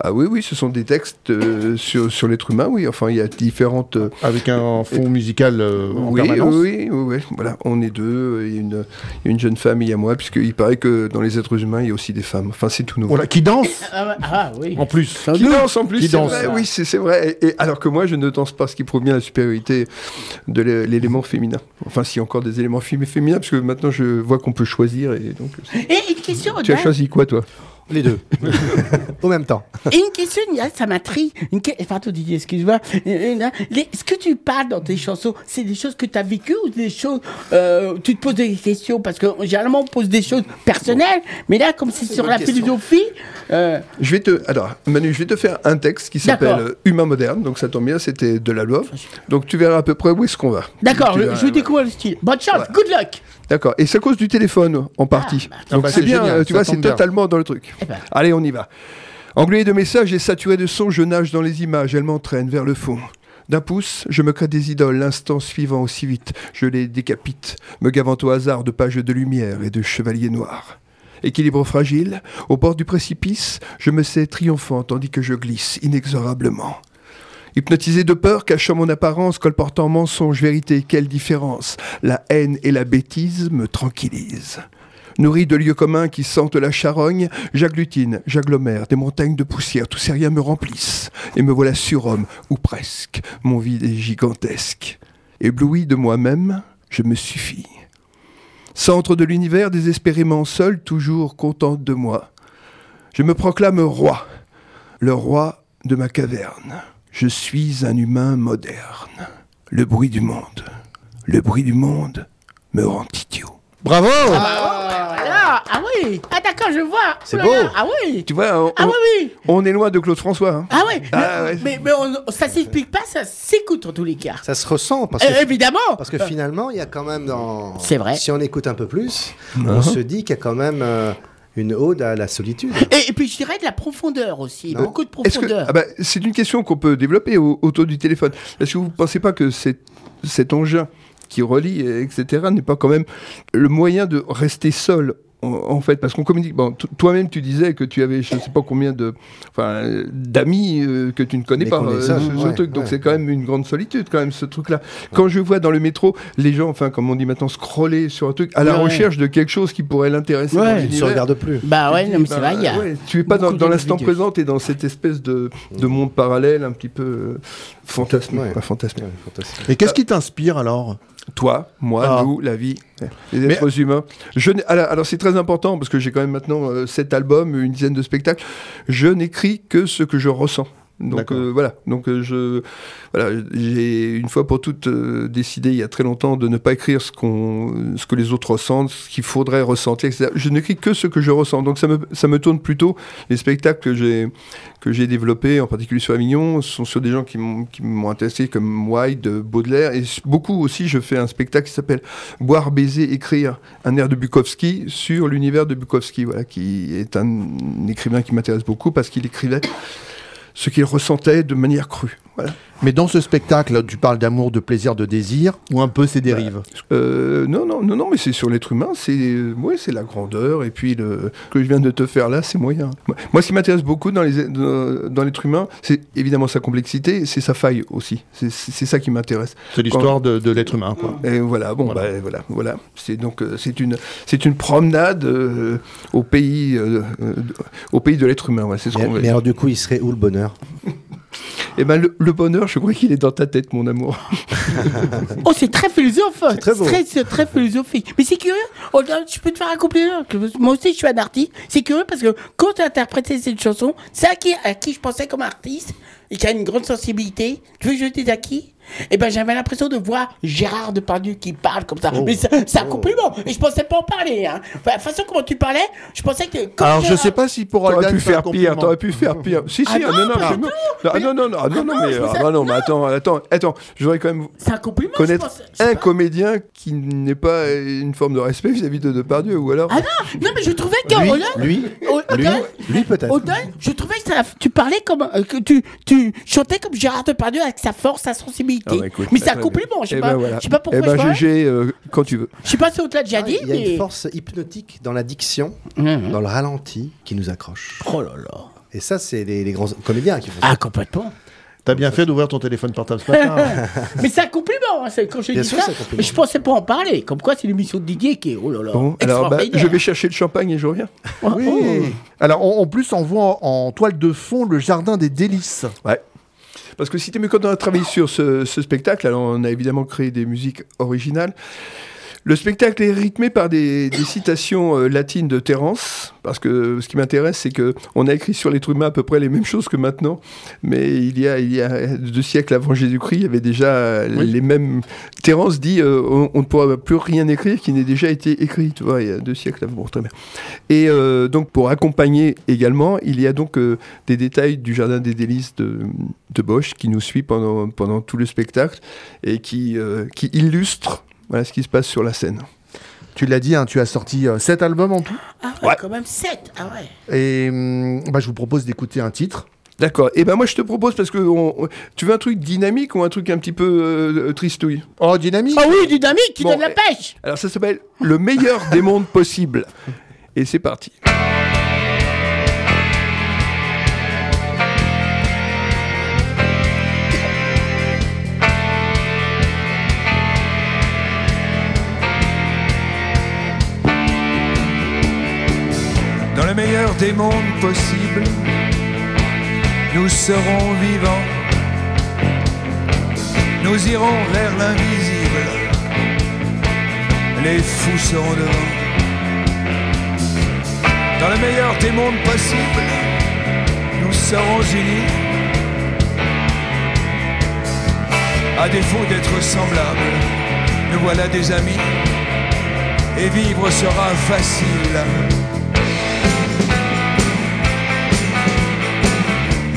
Ah oui, oui, ce sont des textes euh, sur, sur l'être humain, oui. Enfin, il y a différentes. euh, Avec un fond musical euh, en oui, permanence. oui, oui, oui, Voilà, on est deux. Il y, a une, il y a une jeune femme, il y a moi, puisqu'il paraît que dans les êtres humains, il y a aussi des femmes. Enfin, c'est tout nouveau. Voilà, qui danse [laughs] Ah, ah, oui. en plus. Qui danse en plus, Qui c'est danse. vrai, oui, c'est c'est vrai. Et, et alors que moi, je ne danse pas, ce qui prouve bien la supériorité de l'é- l'élément féminin. Enfin, s'il y a encore des éléments fém- féminins, parce que maintenant, je vois qu'on peut choisir. Et donc, Et une question, tu as choisi quoi, toi? Les deux. [laughs] Au même temps. Et une question, ça m'intrigue. Une que- Pardon, Didier, excuse-moi. Ce que tu parles dans tes chansons, c'est des choses que tu as vécues ou des choses. euh, tu te poses des questions? Parce que généralement, on pose des choses personnelles, mais là, comme c'est sur la question. philosophie. euh, Je vais te, alors Manu, je vais te faire un texte qui s'appelle D'accord. euh, Humain moderne, donc ça tombe bien, c'était de la love. Donc tu verras à peu près où est-ce qu'on va. D'accord, je, verras, je découvre le style. Bonne chance, good luck. D'accord. Et c'est à cause du téléphone en partie. Ah donc bah, c'est bien, génial, euh, tu vois, c'est totalement dans le truc. Eh ben. Allez, on y va. Englué de messages et saturé de sons, je nage dans les images, elles m'entraînent vers le fond. D'un pouce, je me crée des idoles, l'instant suivant aussi vite, je les décapite, me gavant au hasard de pages de lumière et de chevaliers noirs. Équilibre fragile, au bord du précipice, je me sais triomphant tandis que je glisse inexorablement. Hypnotisé de peur, cachant mon apparence, colportant mensonge, vérité, quelle différence? La haine et la bêtise me tranquillisent. Nourri de lieux communs qui sentent la charogne, j'agglutine, j'agglomère, des montagnes de poussière, tous ces riens me remplissent, et me voilà surhomme, ou presque, mon vide est gigantesque. Ébloui de moi-même, je me suffis. Centre de l'univers, désespérément seul, toujours contente de moi. Je me proclame roi, le roi de ma caverne. Je suis un humain moderne. Le bruit du monde, le bruit du monde me rend idiot. Bravo Ah, voilà. ah oui, ah d'accord, je vois. C'est Oh là beau. Ah oui. Tu vois, on, Ah oui, oui. on est loin de Claude François. hein. Ah oui. Ah mais ouais. mais, mais on- ça s'explique pas, ça s'écoute en tous les cas. Ça se ressent parce Euh, que, évidemment. parce que finalement, il y a quand même dans. C'est vrai. Si on écoute un peu plus, on se dit qu'il y a quand même euh, une ode à la solitude. Et, et puis je dirais de la profondeur aussi, Non. beaucoup de profondeur. ah bah, c'est une question qu'on peut développer au- autour du téléphone. Est-ce que vous ne pensez pas que cet engin qui relie, etc., n'est pas quand même le moyen de rester seul en fait, parce qu'on communique. Bon, toi-même, tu disais que tu avais, je ne sais pas combien de, enfin, d'amis euh, que tu ne connais Mais pas. est euh, ce- ouais, truc. Donc c'est quand même une grande solitude, quand même, ce truc-là. Quand je vois dans le métro les gens, enfin, comme on dit maintenant, scroller sur un truc à la Ouais. recherche de quelque chose qui pourrait l'intéresser. Ouais. Ils ne regardent plus. Bah ouais, non, mais c'est Bah, vrai, il y a. ouais, tu es pas dans, l'instant présent, tu es dans cette espèce de, de monde parallèle un petit peu euh, fantasmé. Ouais. pas fantasmé. Et qu'est-ce qui t'inspire alors? Toi, moi, Ah. nous, la vie, les Mais- êtres humains. Je alors, alors, c'est très important parce que j'ai quand même maintenant euh, sept albums, une dizaine de spectacles. Je n'écris que ce que je ressens. Donc euh, voilà, donc euh, je voilà, j'ai une fois pour toutes euh, décidé il y a très longtemps de ne pas écrire ce qu'on ce que les autres ressentent, ce qu'il faudrait ressentir, etc. Je n'écris que ce que je ressens. Donc ça me ça me tourne plutôt les spectacles que j'ai que j'ai développés, en particulier sur Avignon, sont sur des gens qui m'ont qui m'ont intéressé comme White, Baudelaire et beaucoup aussi. Je fais un spectacle qui s'appelle Boire, baiser, écrire, un air de Bukowski sur l'univers de Bukowski, voilà, qui est un écrivain qui m'intéresse beaucoup parce qu'il écrivait ce qu'il ressentait de manière crue. Mais dans ce spectacle, tu parles d'amour, de plaisir, de désir, ou un peu ses dérives Euh, non, non, non, non, mais c'est sur l'être humain, c'est euh, ouais, c'est la grandeur, et puis le ce que je viens de te faire là, c'est moyen. Moi, moi, ce qui m'intéresse beaucoup dans les dans, dans l'être humain, c'est évidemment sa complexité, c'est sa faille aussi. C'est ça qui m'intéresse. C'est l'histoire de, de l'être humain, quoi. Et voilà, bon, voilà, voilà, voilà. C'est donc euh, c'est une c'est une promenade euh, au pays euh, euh, au pays de l'être humain. ouais, c'est ce Mais, qu'on veut. mais alors du coup, il serait où le bonheur? [laughs] Eh ben le, le bonheur, je crois qu'il est dans ta tête, mon amour. Oh, c'est très philosophe. C'est très beau. C'est très philosophique. Mais c'est curieux. Oh, là, je peux te faire un compliment. Moi aussi, je suis un artiste. C'est curieux parce que quand tu as interprété cette chanson, c'est à qui, à qui je pensais comme artiste et qui a une grande sensibilité. Tu veux que je dise à qui? Eh ben, j'avais l'impression de voir Gérard Depardieu qui parle comme ça. Mais c'est un compliment. Et je pensais pas en parler. Hein. Enfin, la façon comment tu parlais, je pensais que. comme Alors, je sais pas si pour T'aurais pu faire pire, t'aurais pu faire pire. Si, si, Ah ah, non, non, non, ah, non, non, non, ah, non, non, non, mais, ah, non, attends, attends, attends, je voudrais quand même C'est un compliment. je connaître pense. Un pas- comédien qui n'est pas une forme de respect vis-à-vis de Depardieu, ou alors... Ah non, non, mais je trouvais que. Lui, lui, lui, peut-être. Je trouvais que ça- tu parlais comme euh, que tu, tu chantais comme Gérard Depardieu avec sa force, sa sensibilité. Ah bah, écoute, mais c'est un très compliment. Je sais Eh pas, ben, voilà. je sais pas pourquoi. Eh ben, je. GG, euh, quand tu veux. Je sais pas si déjà Ah, dit, il y a mais. une force hypnotique dans la diction, Mhm. dans le ralenti, qui nous accroche. Oh là là. Et ça, c'est les, les grands comédiens qui font ça. Ah complètement. T'as bien fait d'ouvrir ton téléphone portable ce matin. [laughs] mais c'est un compliment. hein, c'est- quand je Bien dis sûr, ça, mais je pensais pas en parler. Comme quoi, c'est l'émission de Didier qui est. Oh là là. Bon, alors bah, extraordinaire. je vais chercher le champagne et je reviens. Oh, [laughs] Oui. oh. Alors, en, en plus, on voit en, en toile de fond le jardin des délices. Ouais. Parce que si tu quand on a travaillé sur ce, ce spectacle, alors on a évidemment créé des musiques originales. Le spectacle est rythmé par des, des citations euh, latines de Terence, parce que ce qui m'intéresse, c'est que on a écrit sur l'être humain à peu près les mêmes choses que maintenant, mais il y a, il y a deux siècles avant Jésus-Christ, il y avait déjà euh, Oui. les mêmes. Terence dit euh, on, on ne pourra plus rien écrire qui n'ait déjà été écrit, tu vois, il y a deux siècles avant. Bon, très bien. Et euh, donc pour accompagner également, il y a donc des détails du jardin des délices de, de Bosch qui nous suit pendant, pendant tout le spectacle et qui, qui illustre voilà, ce qui se passe sur la scène. Tu l'as dit, hein, tu as sorti 7 albums en tout? Ah ouais, quand même 7. Ah ouais. Et hum, bah, je vous propose d'écouter un titre. D'accord. Et ben moi je te propose parce que on- tu veux un truc dynamique ou un truc un petit peu euh, tristouille? Oh, dynamique Ah oui, dynamique, qui Bon, donne la eh, pêche. Alors ça s'appelle le meilleur des mondes possibles. Et c'est parti. Meilleur des mondes possibles, nous serons vivants. Nous irons vers l'invisible. Les fous seront devant. Dans le meilleur des mondes possibles, nous serons unis. À défaut d'être semblables, nous voilà des amis. Et vivre sera facile.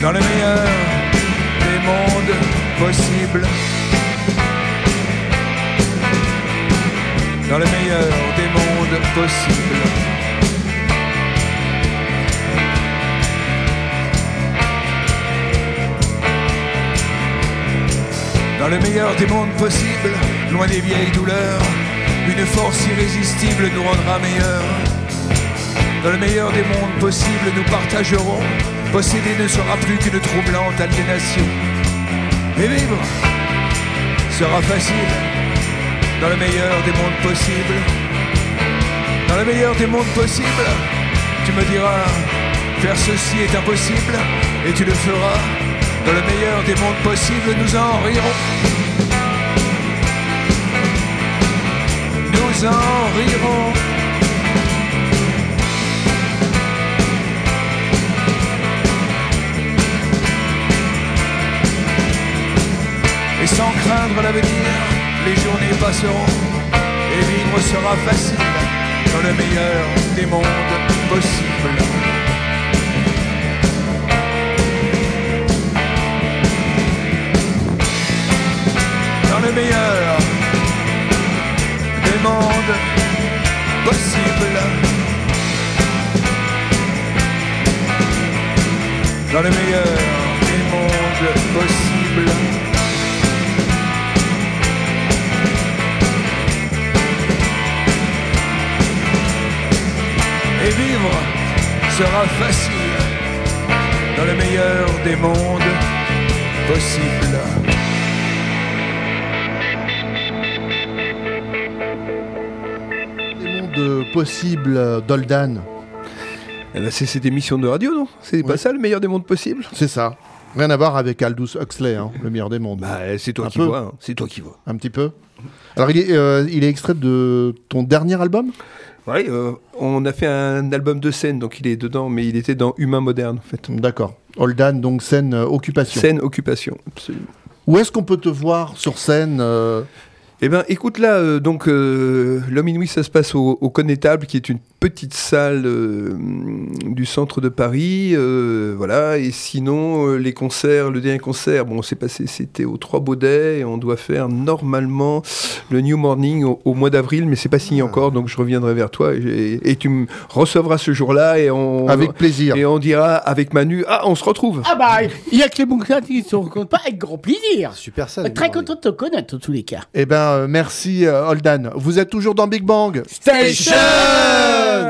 Dans le meilleur des mondes possibles. Dans le meilleur des mondes possibles. Dans le meilleur des mondes possibles, loin des vieilles douleurs, une force irrésistible nous rendra meilleurs. Dans le meilleur des mondes possibles, nous partagerons. Posséder ne sera plus qu'une troublante aliénation. Et vivre sera facile dans le meilleur des mondes possibles. Dans le meilleur des mondes possibles, tu me diras, faire ceci est impossible, et tu le feras. Dans le meilleur des mondes possibles, nous en rirons. Nous en rirons. Sans craindre l'avenir, les journées passeront et vivre sera facile dans le meilleur des mondes possibles. Dans le meilleur des mondes possibles. Dans le meilleur des mondes possibles. Et vivre sera facile dans le meilleur des mondes possibles. Les mondes possibles d'Oldan. Eh ben, c'est cette émission de radio, non? C'est pas ça le meilleur des mondes possibles? C'est ça. Rien à voir avec Aldous Huxley, hein, le meilleur des mondes. Bah, c'est toi Un qui peu. vois. hein. C'est toi qui vois. Un petit peu. Alors, il est, euh, il est extrait de ton dernier album? Ouais, euh, on a fait un album de scène, donc il est dedans, mais il était dans Humain moderne, en fait. D'accord. Oldan, donc scène euh, occupation. Scène occupation, absolument. Où est-ce qu'on peut te voir sur scène euh, Eh ben, écoute là, euh, donc euh, l'homme inouï, ça se passe au, au Connétable, qui est une petite salle euh, du centre de Paris, euh, voilà. Et sinon, euh, les concerts, le dernier concert, bon, c'est passé, c'était au Trois Baudets, et on doit faire normalement le New Morning au, au mois d'avril, mais c'est pas signé encore, donc je reviendrai vers toi et, et tu me recevras ce jour-là et on Avec plaisir. et on dira avec Manu, ah, on se retrouve. Ah bah, il y a que les bons qui se rencontrent pas avec grand plaisir. Super ça. Très content de te connaître, en tous les cas. Eh ben, euh, merci euh, Oldan. Vous êtes toujours dans Big Bang Station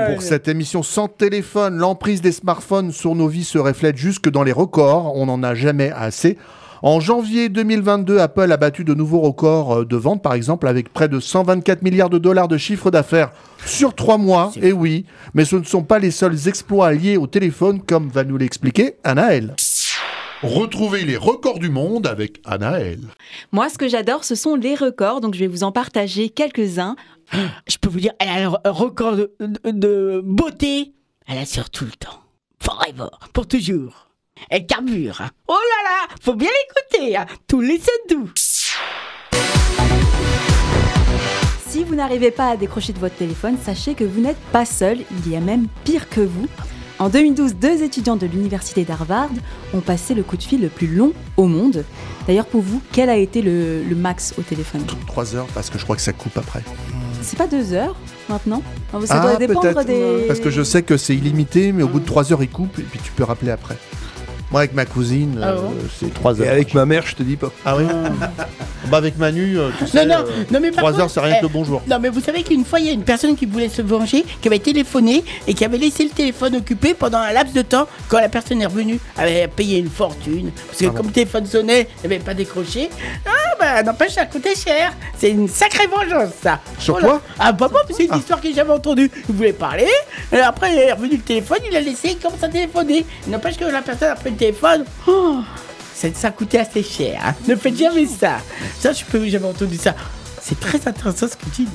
Pour cette émission sans téléphone, l'emprise des smartphones sur nos vies se reflète jusque dans les records. On n'en a jamais assez. En janvier 2022, Apple a battu de nouveaux records euh, de vente, par exemple, avec près de 124 milliards de dollars de chiffre d'affaires sur trois mois. Et oui, mais ce ne sont pas les seuls exploits liés au téléphone, comme va nous l'expliquer Anaël. Retrouvez les records du monde avec Anaël. Moi, ce que j'adore, ce sont les records, donc je vais vous en partager quelques-uns. Je peux vous dire, elle a un record de, de- de beauté. Elle assure tout le temps. Forever. Pour toujours. Elle carbure. hein. Oh là là, faut bien l'écouter. hein. Tous les doux. Si vous n'arrivez pas à décrocher de votre téléphone, sachez que vous n'êtes pas seul, il y a même pire que vous. En 2012, deux étudiants de l'université d'Harvard ont passé le coup de fil le plus long au monde. D'ailleurs, pour vous, quel a été le, le max au téléphone? 3 heures, parce que je crois que ça coupe après. C'est pas deux heures maintenant Ça Ah, doit dépendre peut-être. des. Parce que je sais que c'est illimité, mais au bout de 3 heures, il coupe et puis tu peux rappeler après. Moi, avec ma cousine, Ah euh, bon c'est 3 Et heures. avec ma mère, je te dis pas. Ah oui Bah, avec Manu, euh, tu sais, Non, non, euh, non, mais par 3 contre, heures, c'est rien que eh, le bonjour. Non, mais vous savez qu'une fois, il y a une personne qui voulait se venger, qui avait téléphoné et qui avait laissé le téléphone occupé pendant un laps de temps quand la personne est revenue. Elle avait payé une fortune. Parce que Ah bon comme le téléphone sonnait, elle n'avait pas décroché. Ah, bah, n'empêche, ça coûtait cher. C'est une sacrée vengeance, ça. Sur Voilà. toi Ah, bah, bon, c'est une histoire que j'avais entendue. Il voulait parler. Et après, il est revenu le téléphone, il a laissé, il commence à téléphoner. N'empêche que la personne a pris le téléphone. Oh, ça, ça coûtait assez cher. hein. Ne faites jamais ça. Ça, je peux, j'avais entendu ça. C'est très intéressant ce que tu dis.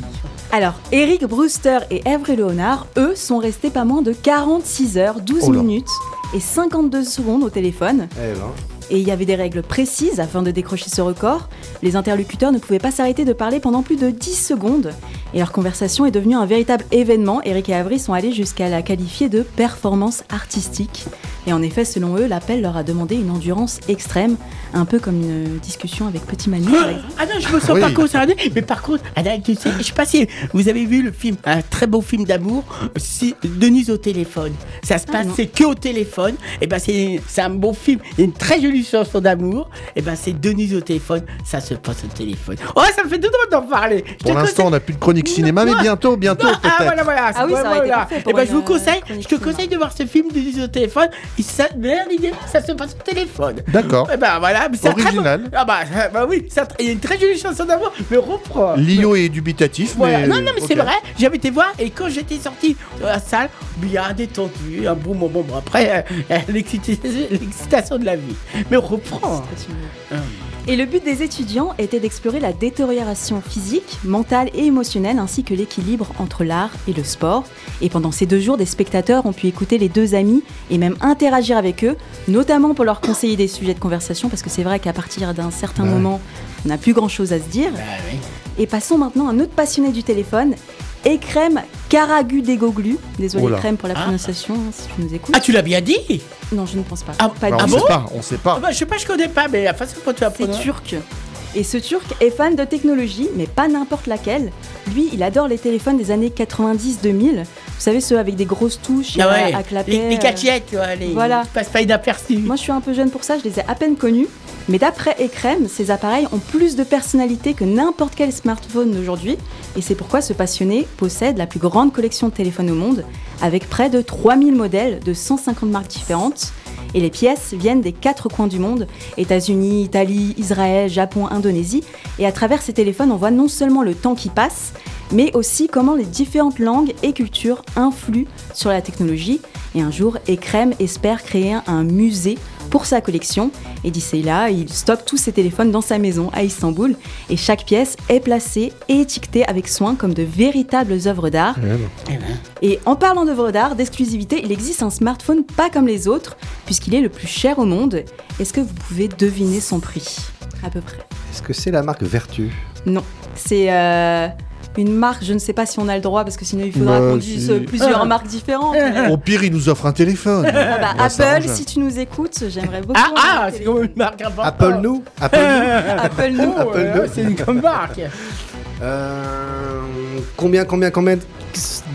Alors, Eric Brewster et Avery Leonard, eux, sont restés pas moins de 46 heures, 12 Oh là. minutes et 52 secondes au téléphone. Eh ben. Et il y avait des règles précises afin de décrocher ce record. Les interlocuteurs ne pouvaient pas s'arrêter de parler pendant plus de 10 secondes. Et leur conversation est devenue un véritable événement. Eric et Avery sont allés jusqu'à la qualifier de performance artistique. Et en effet, selon eux, l'appel leur a demandé une endurance extrême, un peu comme une discussion avec Petit Manu, par exemple. Ah non, je me sens Oui. pas concerné. Mais par contre, Adèle, tu sais, je sais pas si vous avez vu le film, un très beau film d'amour, c'est Denise au téléphone. Ça se passe, non. c'est que au téléphone. Et ben c'est c'est un bon film. Il y a une très jolie chanson d'amour. Et ben c'est Denise au téléphone. Ça se passe au téléphone. Oh, ça me fait tout drôle d'en parler. Je Pour l'instant, on n'a plus de chronique cinéma, mais bientôt, bientôt Non, peut-être. Ah voilà, voilà. Ah oui, ça parfait pour Et ben, une, je vous euh, conseille, chronique je te conseille de voir ce film Denise au téléphone. Il, ça, est- ça se passe au téléphone. D'accord. Et ben voilà, mais c'est un très bon- Original. Ah bah, bah oui, c'est il y a une très jolie chanson d'amour, mais reprends. Lio est dubitatif, Voilà. mais. Non, non, mais c'est ok. vrai, j'avais été voir et quand j'étais sorti de la salle, bien détendu, un bon moment. Bon, après, euh, [laughs] l'excita- l'excitation de la vie. Mais reprends. Et le but des étudiants était d'explorer la détérioration physique, mentale et émotionnelle, ainsi que l'équilibre entre l'art et le sport. Et pendant ces deux jours, des spectateurs ont pu écouter les deux amis et même interagir avec eux, notamment pour leur conseiller des sujets de conversation, parce que c'est vrai qu'à partir d'un certain Ouais. moment, on n'a plus grand-chose à se dire. Bah oui. Et passons maintenant à un autre passionné du téléphone, Ekrem Karagudegoglu. Désolé là. Ekrem pour la Ah. prononciation, hein, si tu nous écoutes. Ah, tu l'as bien dit Non, je ne pense pas. Ah, pas Bah, on bon sait pas, on sait ah pas. bah, Je sais pas, je connais pas, mais la façon dont tu as C'est turc. Et ce turc est fan de technologie, mais pas n'importe laquelle. Lui, il adore les téléphones des années 90-2000. Vous savez, ceux avec des grosses touches Ah à- ouais, à, clapper. les, les euh. catchettes, ouais, les, Voilà. qui passent pas inaperçus. Moi, je suis un peu jeune pour ça, je les ai à peine connus. Mais d'après Ecrem, ces appareils ont plus de personnalité que n'importe quel smartphone d'aujourd'hui, et c'est pourquoi ce passionné possède la plus grande collection de téléphones au monde, avec près de 3000 modèles de 150 marques différentes. Et les pièces viennent des quatre coins du monde, États-Unis, Italie, Israël, Japon, Indonésie. Et à travers ces téléphones, on voit non seulement le temps qui passe, mais aussi comment les différentes langues et cultures influent sur la technologie. Et un jour, Ekrem espère créer un musée pour sa collection. Et d'ici là, il stocke tous ses téléphones dans sa maison à Istanbul. Et chaque pièce est placée et étiquetée avec soin comme de véritables œuvres d'art. Et en parlant d'œuvres d'art, d'exclusivité, il existe un smartphone pas comme les autres, puisqu'il est le plus cher au monde. Est-ce que vous pouvez deviner son prix À peu près? Est-ce que c'est la marque Vertu? Non. C'est euh, une marque, je ne sais pas si on a le droit, parce que sinon il faudra Bah, qu'on dise si. euh, plusieurs marques différentes. Au pire, il nous offre un téléphone. Ah bah, Apple, si tu nous écoutes, j'aimerais beaucoup. Ah, ah c'est comme une marque importante. Apple nous Apple nous Apple nous. Apple. C'est une comme marque. Euh, Combien, combien, combien?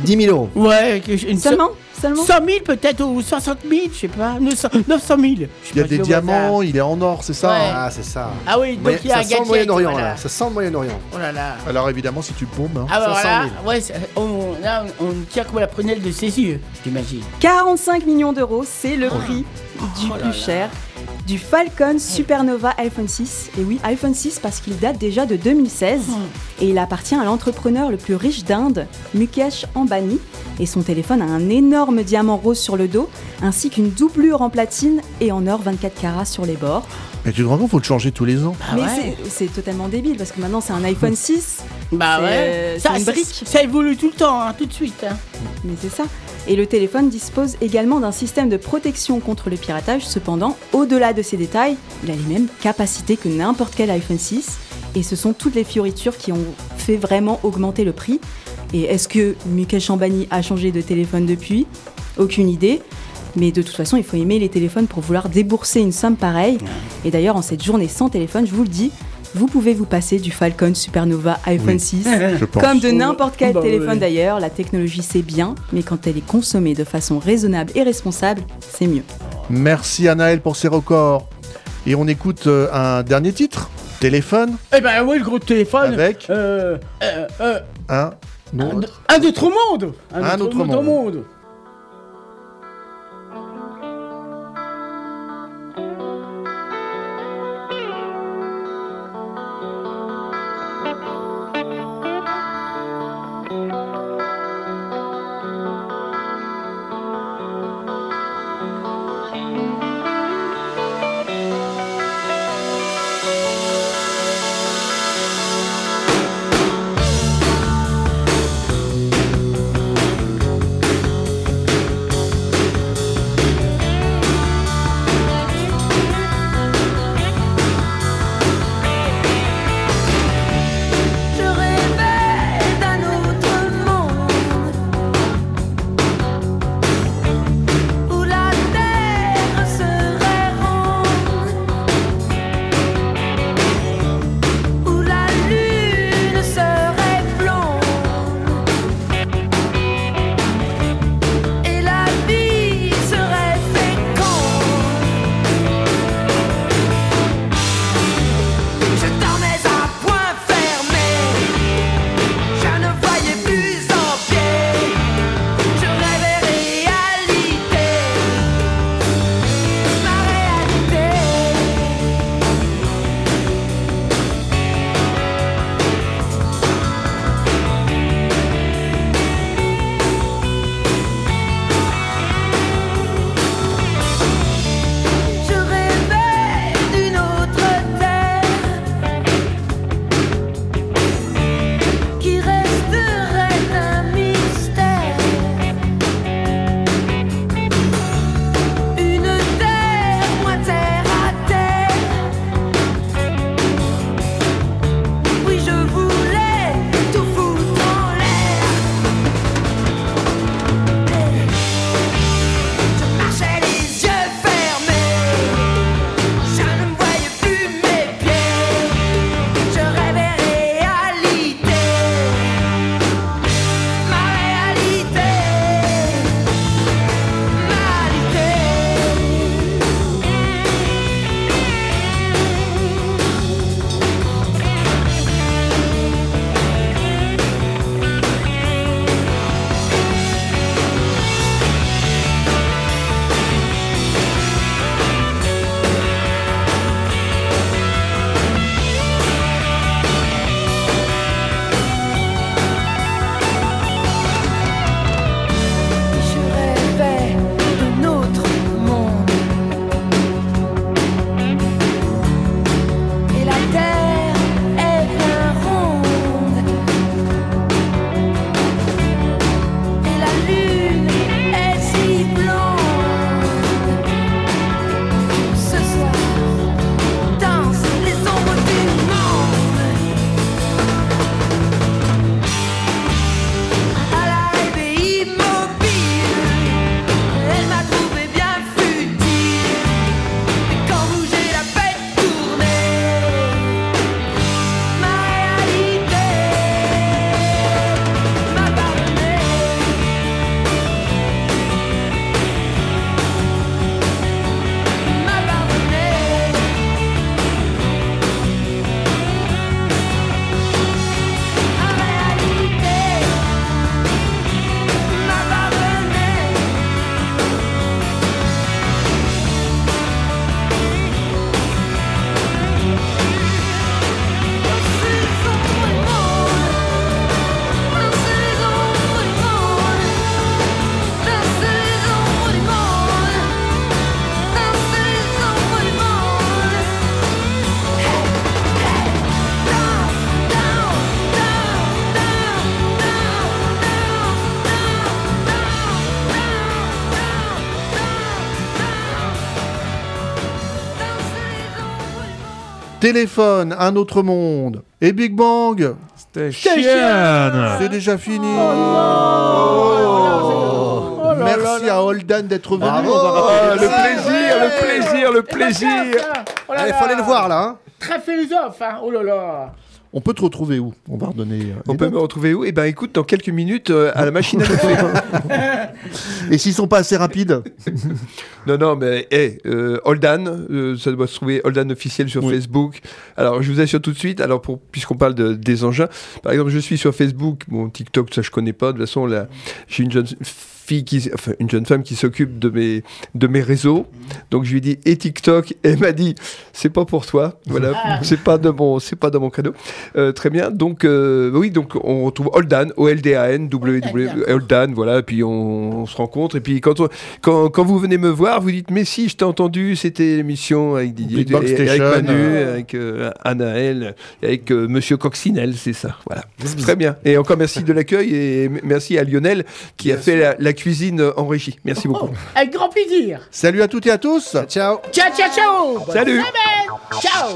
10 000 euros. Ouais, une Seulement? Seulement 100 000 peut-être ou 60 000, je sais pas. 900 900 000. je sais Il y a pas des diamants, il est en or, c'est ça Ouais. Ah, c'est ça. Ah oui, donc Moyen- il y a ça un sent le gadget. Moyen-Orient, voilà. là. Ça sent le Moyen-Orient. Oh là là. Alors évidemment, si tu le pompes. hein. Ah bah 500 voilà, 000. ouais, c'est- on, là, on on tire comme la prunelle de ses yeux, j'imagine. 45 millions d'euros, c'est le prix du Oh là plus là. cher du Falcon Supernova iPhone 6. Et oui, iPhone 6 parce qu'il date déjà de 2016 Hmm. et il appartient à l'entrepreneur le plus riche d'Inde, Mukesh Ambani. Et son téléphone a un énorme diamant rose sur le dos, ainsi qu'une doublure en platine et en or 24 carats sur les bords. Mais tu te rends compte, faut le changer tous les ans. Ah Mais ouais. c'est- totalement débile parce que maintenant c'est un iPhone 6. Bah C'est, ouais. euh, ça, c'est une ça- brique. Ça évolue tout le temps, hein, tout de suite. hein. Mais c'est ça. Et le téléphone dispose également d'un système de protection contre le piratage. Cependant, au-delà de ces détails, il a les mêmes capacités que n'importe quel iPhone 6. Et ce sont toutes les fioritures qui ont fait vraiment augmenter le prix. Et est-ce que Mukesh Ambani a changé de téléphone depuis? Aucune idée. Mais de toute façon, il faut aimer les téléphones pour vouloir débourser une somme pareille. Et d'ailleurs, en cette journée sans téléphone, je vous le dis, vous pouvez vous passer du Falcon Supernova iPhone Oui, 6 [laughs] je pense. comme de n'importe quel Bah téléphone oui. d'ailleurs. La technologie c'est bien, mais quand elle est consommée de façon raisonnable et responsable, c'est mieux. Merci Anaël pour ces records. Et on écoute euh, un dernier titre. Téléphone Eh ben oui, le gros téléphone. avec Euh, euh, euh, un un, autre. un autre monde. Un autre monde. monde. Téléphone, un autre monde. Et Big Bang C'est déjà fini. Oh, Merci à Holden d'être venu. Bravo. Ah, le plaisir, le plaisir, le plaisir. Oh là Allez, là. faut aller le voir là. hein. Très philosophe, hein. Oh là là. On peut te retrouver où? On va redonner. euh, On peut notes. me retrouver où? Eh ben écoute, dans quelques minutes, euh, à la machine à [laughs] café. Et s'ils sont pas assez rapides? Non, non, mais hey, euh, Holdan, euh, ça doit se trouver Holdan officiel sur Facebook. Alors, je vous assure tout de suite, alors pour, puisqu'on parle de- des engins, par exemple, je suis sur Facebook, bon, TikTok, ça je connais pas. De toute façon, là, j'ai une jeune fille qui, enfin, une jeune femme qui s'occupe de mes, de mes réseaux. Donc, je lui ai dit, et TikTok, et elle m'a dit, c'est pas pour toi. Voilà, c'est pas de mon, c'est pas de mon cadeau. Euh, très bien. Donc, euh, oui, donc, on retrouve Holdan, O-L-D-A-N, W-W, Holdan, voilà, et puis on, on se rencontre. Et puis, quand, on- quand, quand vous venez me voir, vous dites, mais si, je t'ai entendu, c'était l'émission avec Didier, et- et avec Manu, euh. avec euh, Anaël, avec euh, Monsieur Coccinelle, c'est ça. Voilà. Très bien. Et encore merci de l'accueil et merci à Lionel qui a fait la, la cuisine en régie. Merci beaucoup. [laughs] Avec grand plaisir. Salut à toutes et à tous. Ciao. Ciao, ciao, ciao. Bonne Salut. semaine. Ciao.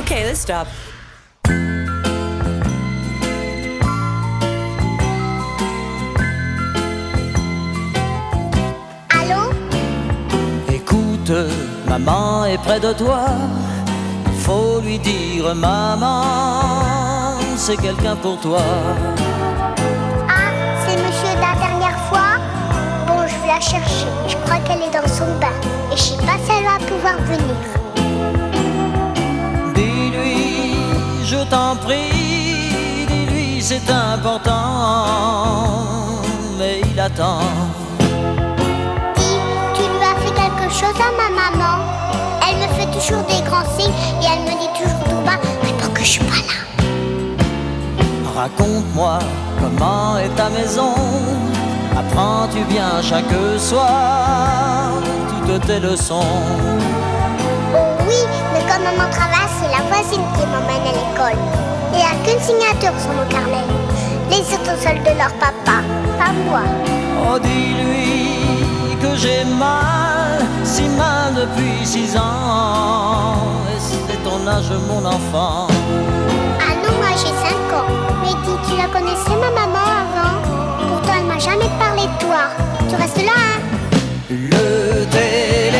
Okay, let's stop. Allô? Écoute, maman est près de toi. Il faut lui dire, maman, c'est quelqu'un pour toi. Ah, c'est monsieur de la dernière fois Bon, je vais la chercher. Je crois qu'elle est dans son bain. Et je sais pas si elle va pouvoir venir. Dis-lui, je t'en prie, dis-lui, c'est important. Mais il attend. Tu lui as fait quelque chose à ma maman? Elle me fait toujours des grands signes et elle me dit toujours tout bas Réponds que je suis pas là? Raconte-moi comment est ta maison. Apprends-tu bien chaque soir toutes tes leçons? Oh oui, mais comme maman travaille, c'est la voisine qui m'emmène à l'école. Il n'y a qu'une signature sur mon carnet. Les autres seuls de leur papa, pas moi. Oh, dis-lui que j'ai mal, si mal depuis six ans. Et c'est ton âge, mon enfant? Ah non, moi j'ai 5 ans. Tu la connaissais ma maman avant Pourtant elle m'a jamais parlé de toi. Tu restes là, hein Le téléphone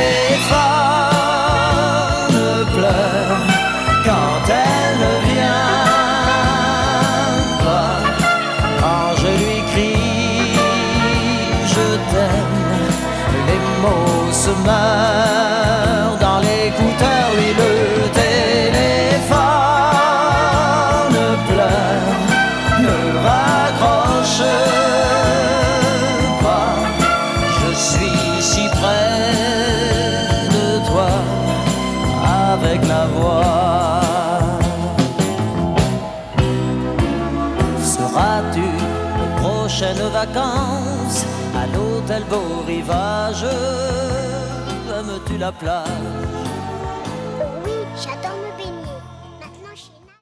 la plage